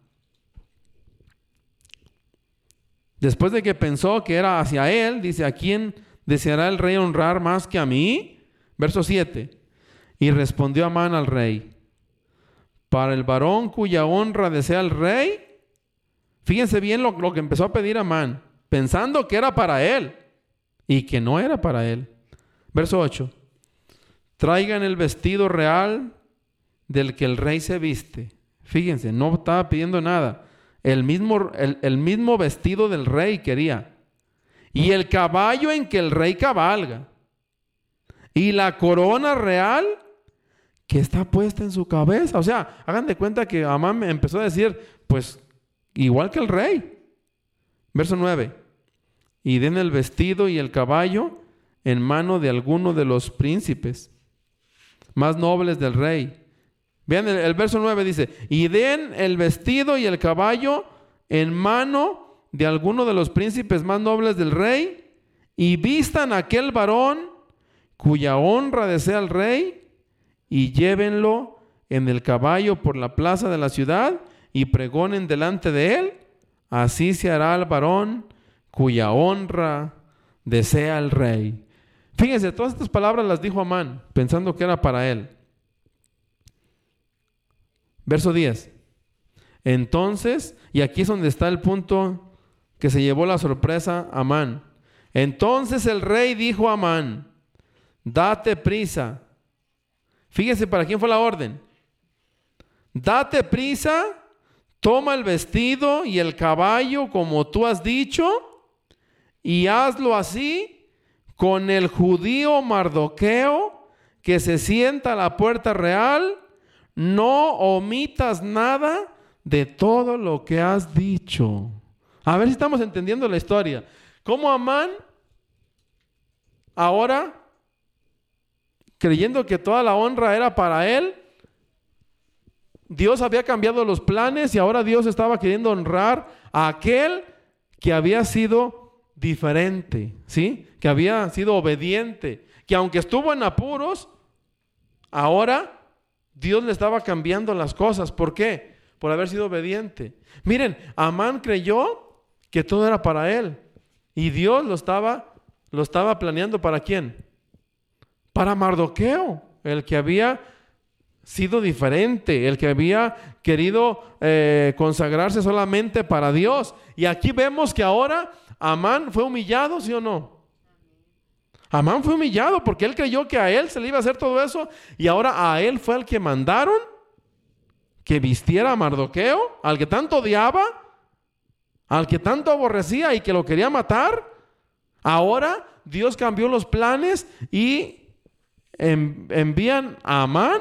Después de que pensó que era hacia él, dice, ¿a quién deseará el rey honrar más que a mí? Verso 7. Y respondió Amán al rey, para el varón cuya honra desea el rey, fíjense bien lo, que empezó a pedir Amán, pensando que era para él y que no era para él. Verso 8. Traigan el vestido real del que el rey se viste. Fíjense, no estaba pidiendo nada. El mismo, el, mismo vestido del rey quería. Y el caballo en que el rey cabalga. Y la corona real que está puesta en su cabeza. O sea, hagan de cuenta que Amán empezó a decir, pues igual que el rey. Verso 9. Y den el vestido y el caballo en mano de alguno de los príncipes más nobles del rey Vean el, verso 9 dice, y den el vestido y el caballo en mano de alguno de los príncipes más nobles del rey y vistan a aquel varón cuya honra desea el rey y llévenlo en el caballo por la plaza de la ciudad y pregonen delante de él. Así se hará al varón cuya honra desea el rey. Fíjense, todas estas palabras las dijo Amán, pensando que era para él. Verso 10. Entonces, y aquí es donde está el punto que se llevó la sorpresa a Amán. Entonces el rey dijo a Amán, date prisa. Fíjese para quién fue la orden. Date prisa, toma el vestido y el caballo como tú has dicho, y hazlo así con el judío Mardoqueo que se sienta a la puerta real, no omitas nada de todo lo que has dicho. A ver si estamos entendiendo la historia. ¿Cómo Amán ahora, creyendo que toda la honra era para él, Dios había cambiado los planes y ahora Dios estaba queriendo honrar a aquel que había sido diferente, ¿sí? Que había sido obediente, que aunque estuvo en apuros, ahora Dios le estaba cambiando las cosas. ¿Por qué? Por haber sido obediente. Miren, Amán creyó que todo era para él y Dios lo estaba lo estaba planeando para quién? Para Mardoqueo, el que había sido diferente, el que había querido eh, consagrarse solamente para Dios. Y aquí vemos que ahora Amán fue humillado, ¿sí o no? Amán fue humillado porque él creyó que a él se le iba a hacer todo eso y ahora a él fue el que mandaron que vistiera a Mardoqueo, al que tanto odiaba, al que tanto aborrecía y que lo quería matar. Ahora Dios cambió los planes y envían a Amán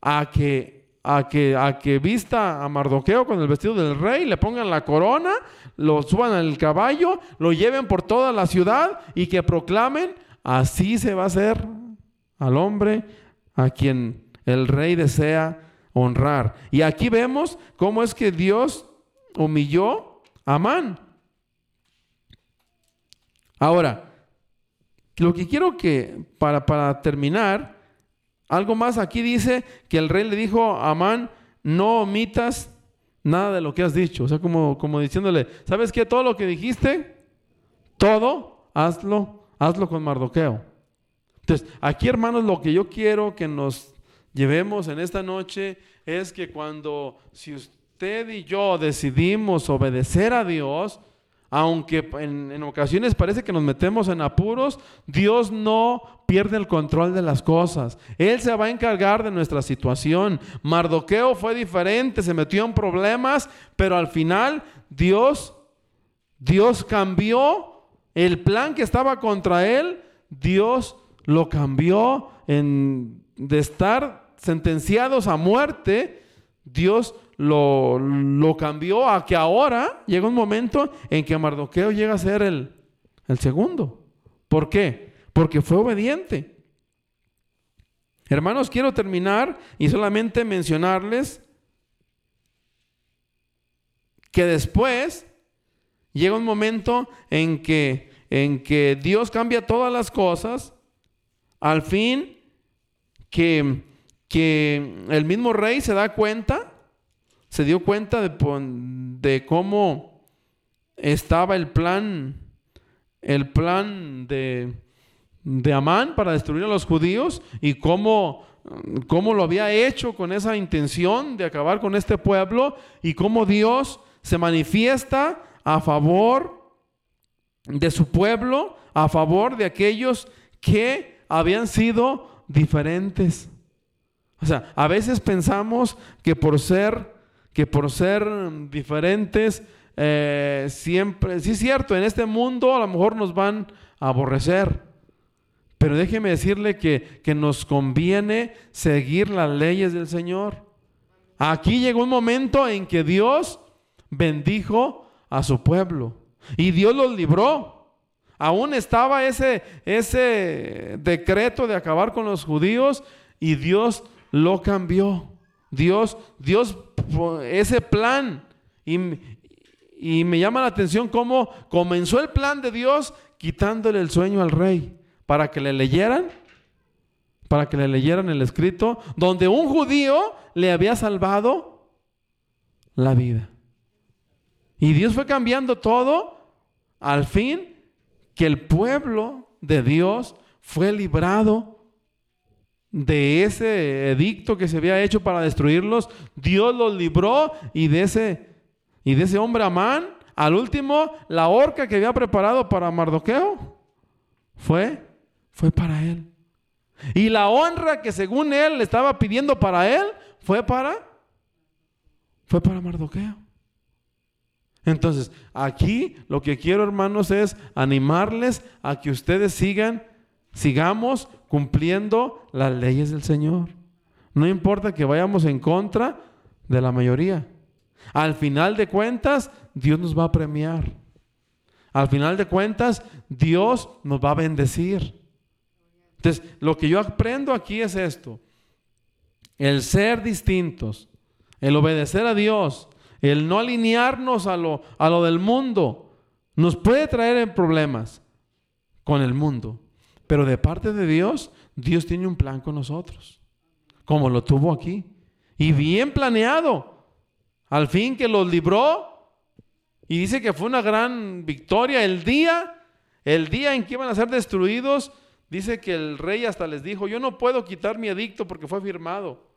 a que, a que, a que vista a Mardoqueo con el vestido del rey, le pongan la corona, lo suban al caballo, lo lleven por toda la ciudad y que proclamen, así se va a hacer al hombre a quien el rey desea honrar. Y aquí vemos cómo es que Dios humilló a Amán. Ahora, lo que quiero que, para, para terminar, algo más aquí dice que el rey le dijo a Amán, no omitas nada de lo que has dicho. O sea, como, como diciéndole, ¿sabes qué? Todo lo que dijiste, todo, hazlo, hazlo con Mardoqueo. Entonces, aquí hermanos, lo que yo quiero que nos llevemos en esta noche es que cuando, si usted y yo decidimos obedecer a Dios, aunque en, ocasiones parece que nos metemos en apuros, Dios no pierde el control de las cosas. Él se va a encargar de nuestra situación. Mardoqueo fue diferente, se metió en problemas, pero al final Dios, Dios cambió el plan que estaba contra él, Dios lo cambió en, de estar sentenciados a muerte, Dios lo, lo, cambió a que ahora llega un momento en que Mardoqueo llega a ser el, el segundo. ¿Por qué? Porque fue obediente. Hermanos, quiero terminar y solamente mencionarles que después llega un momento en que, en que Dios cambia todas las cosas, al fin que, que el mismo rey se da cuenta se dio cuenta de, cómo estaba el plan, el plan de, de Amán para destruir a los judíos y cómo, cómo lo había hecho con esa intención de acabar con este pueblo y cómo Dios se manifiesta a favor de su pueblo, a favor de aquellos que habían sido diferentes. O sea, a veces pensamos que por ser que por ser diferentes, eh, siempre, sí es cierto, en este mundo a lo mejor nos van a aborrecer, pero déjeme decirle que, que nos conviene seguir las leyes del Señor. Aquí llegó un momento en que Dios bendijo a su pueblo y Dios los libró. Aún estaba ese, ese decreto de acabar con los judíos y Dios lo cambió. Dios, Dios, ese plan. Y, y me llama la atención cómo comenzó el plan de Dios quitándole el sueño al rey para que le leyeran, para que le leyeran el escrito, donde un judío le había salvado la vida. Y Dios fue cambiando todo al fin que el pueblo de Dios fue librado de ese edicto que se había hecho para destruirlos, Dios los libró y de ese, y de ese hombre Amán, al último, la horca que había preparado para Mardoqueo fue, fue para él. Y la honra que según él le estaba pidiendo para él fue para, fue para Mardoqueo. Entonces, aquí lo que quiero, hermanos, es animarles a que ustedes sigan, sigamos cumpliendo las leyes del Señor. No importa que vayamos en contra de la mayoría. Al final de cuentas, Dios nos va a premiar. Al final de cuentas, Dios nos va a bendecir. Entonces, lo que yo aprendo aquí es esto. El ser distintos, el obedecer a Dios, el no alinearnos a lo, a lo del mundo, nos puede traer problemas con el mundo. Pero de parte de Dios, Dios tiene un plan con nosotros, como lo tuvo aquí. Y bien planeado. Al fin que los libró. Y dice que fue una gran victoria. El día, el día en que iban a ser destruidos, dice que el rey hasta les dijo, yo no puedo quitar mi edicto porque fue firmado.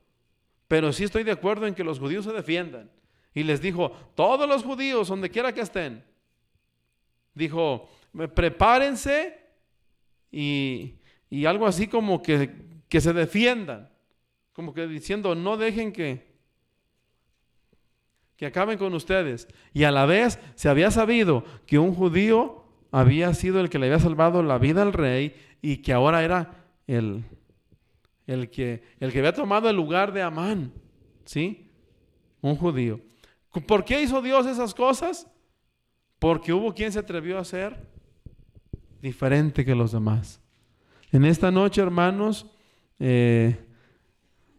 Pero sí estoy de acuerdo en que los judíos se defiendan. Y les dijo, todos los judíos, donde quiera que estén, dijo, prepárense y, y algo así como que, que se defiendan. Como que diciendo, no dejen que, que acaben con ustedes. Y a la vez se había sabido que un judío había sido el que le había salvado la vida al rey y que ahora era el, el, que, el que había tomado el lugar de Amán. ¿Sí? Un judío. ¿Por qué hizo Dios esas cosas? Porque hubo quien se atrevió a ser diferente que los demás. En esta noche, hermanos, eh,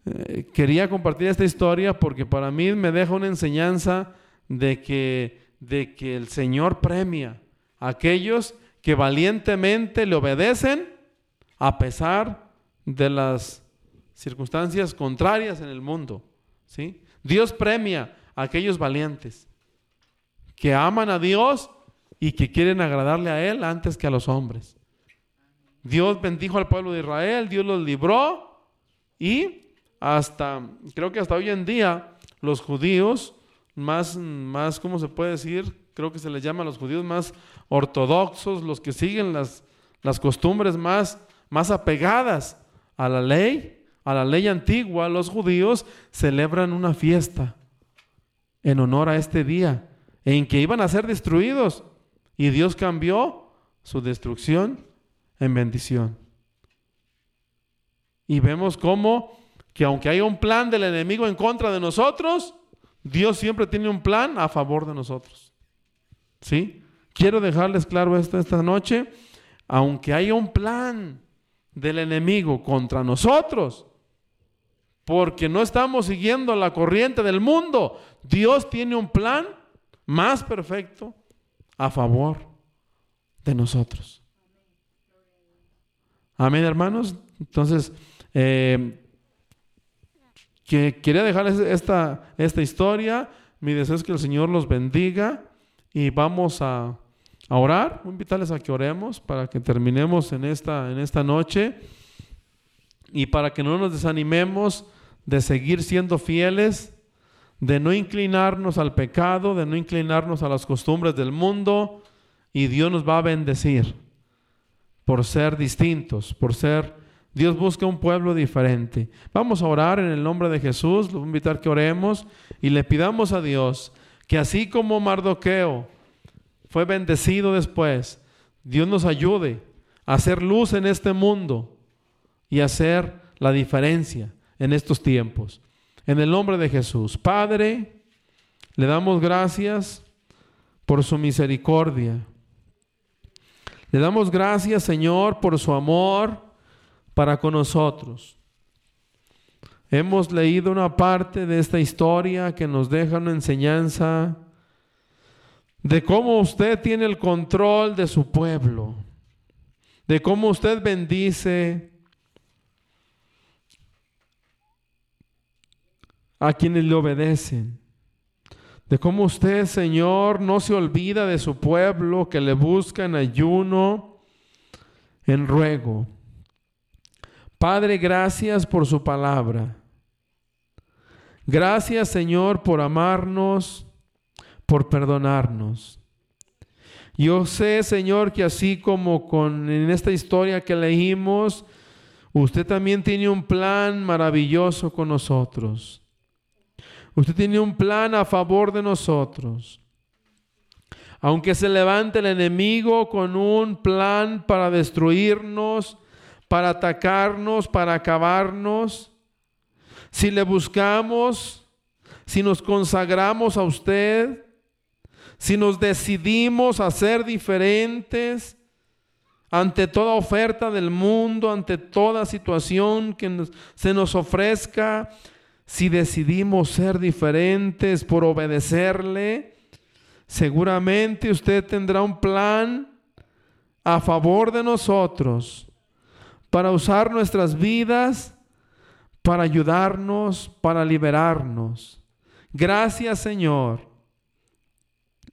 eh, quería compartir esta historia porque para mí me deja una enseñanza de que, de que el Señor premia a aquellos que valientemente le obedecen a pesar de las circunstancias contrarias en el mundo. ¿sí? Dios premia a aquellos valientes que aman a Dios y que quieren agradarle a Él antes que a los hombres. Dios bendijo al pueblo de Israel, Dios los libró y hasta, creo que hasta hoy en día, los judíos más, más, ¿cómo se puede decir? Creo que se les llama a los judíos más ortodoxos, los que siguen las, las costumbres más, más apegadas a la ley, a la ley antigua, los judíos celebran una fiesta en honor a este día en que iban a ser destruidos y Dios cambió su destrucción en bendición. Y vemos cómo que aunque haya un plan del enemigo en contra de nosotros, Dios siempre tiene un plan a favor de nosotros. ¿Sí? Quiero dejarles claro esto esta noche. Aunque haya un plan del enemigo contra nosotros, porque no estamos siguiendo la corriente del mundo, Dios tiene un plan más perfecto a favor de nosotros. Amén, hermanos. Entonces, eh, que quería dejarles esta, esta historia. Mi deseo es que el Señor los bendiga y vamos a, orar. Voy a invitarles a que oremos para que terminemos en esta, en esta noche y para que no nos desanimemos de seguir siendo fieles, de no inclinarnos al pecado, de no inclinarnos a las costumbres del mundo y Dios nos va a bendecir por ser distintos, por ser Dios busca un pueblo diferente. Vamos a orar en el nombre de Jesús. Lo a invitar que oremos y le pidamos a Dios que así como Mardoqueo fue bendecido después, Dios nos ayude a hacer luz en este mundo y hacer la diferencia en estos tiempos. En el nombre de Jesús. Padre, le damos gracias por su misericordia. Le damos gracias, Señor, por su amor para con nosotros. Hemos leído una parte de esta historia que nos deja una enseñanza de cómo usted tiene el control de su pueblo, de cómo usted bendice a quienes le obedecen, de cómo usted, Señor, no se olvida de su pueblo que le busca en ayuno, en ruego. Padre, gracias por su palabra. Gracias, Señor, por amarnos, por perdonarnos. Yo sé, Señor, que así como con en esta historia que leímos, usted también tiene un plan maravilloso con nosotros. Usted tiene un plan a favor de nosotros. Aunque se levante el enemigo con un plan para destruirnos, para atacarnos, para acabarnos, si le buscamos, si nos consagramos a usted, si nos decidimos a ser diferentes ante toda oferta del mundo, ante toda situación que se nos ofrezca, si decidimos ser diferentes por obedecerle, seguramente usted tendrá un plan a favor de nosotros para usar nuestras vidas, para ayudarnos, para liberarnos. Gracias Señor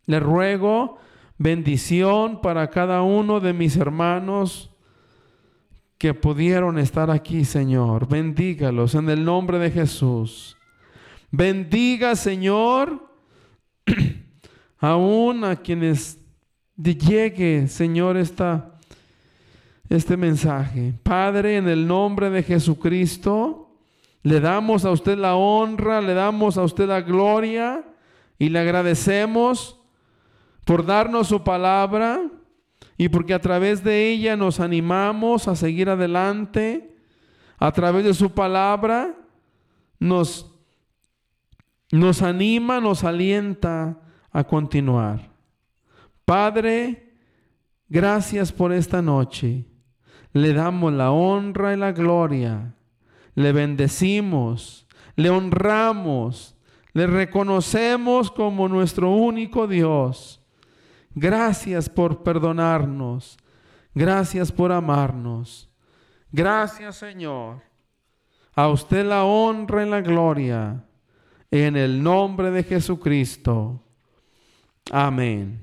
le ruego bendición para cada uno de mis hermanos que pudieron estar aquí, Señor. Bendígalos en el nombre de Jesús. Bendiga, Señor, aún a quienes llegue, Señor, esta, este mensaje. Padre, en el nombre de Jesucristo, le damos a usted la honra, le damos a usted la gloria y le agradecemos por darnos su palabra y porque a través de ella nos animamos a seguir adelante. A través de su palabra nos, nos anima, nos alienta a continuar. Padre, gracias por esta noche. Le damos la honra y la gloria. Le bendecimos, le honramos, le reconocemos como nuestro único Dios Gracias por perdonarnos. Gracias por amarnos. Gracias Señor. A usted la honra y la gloria. En el nombre de Jesucristo. Amén.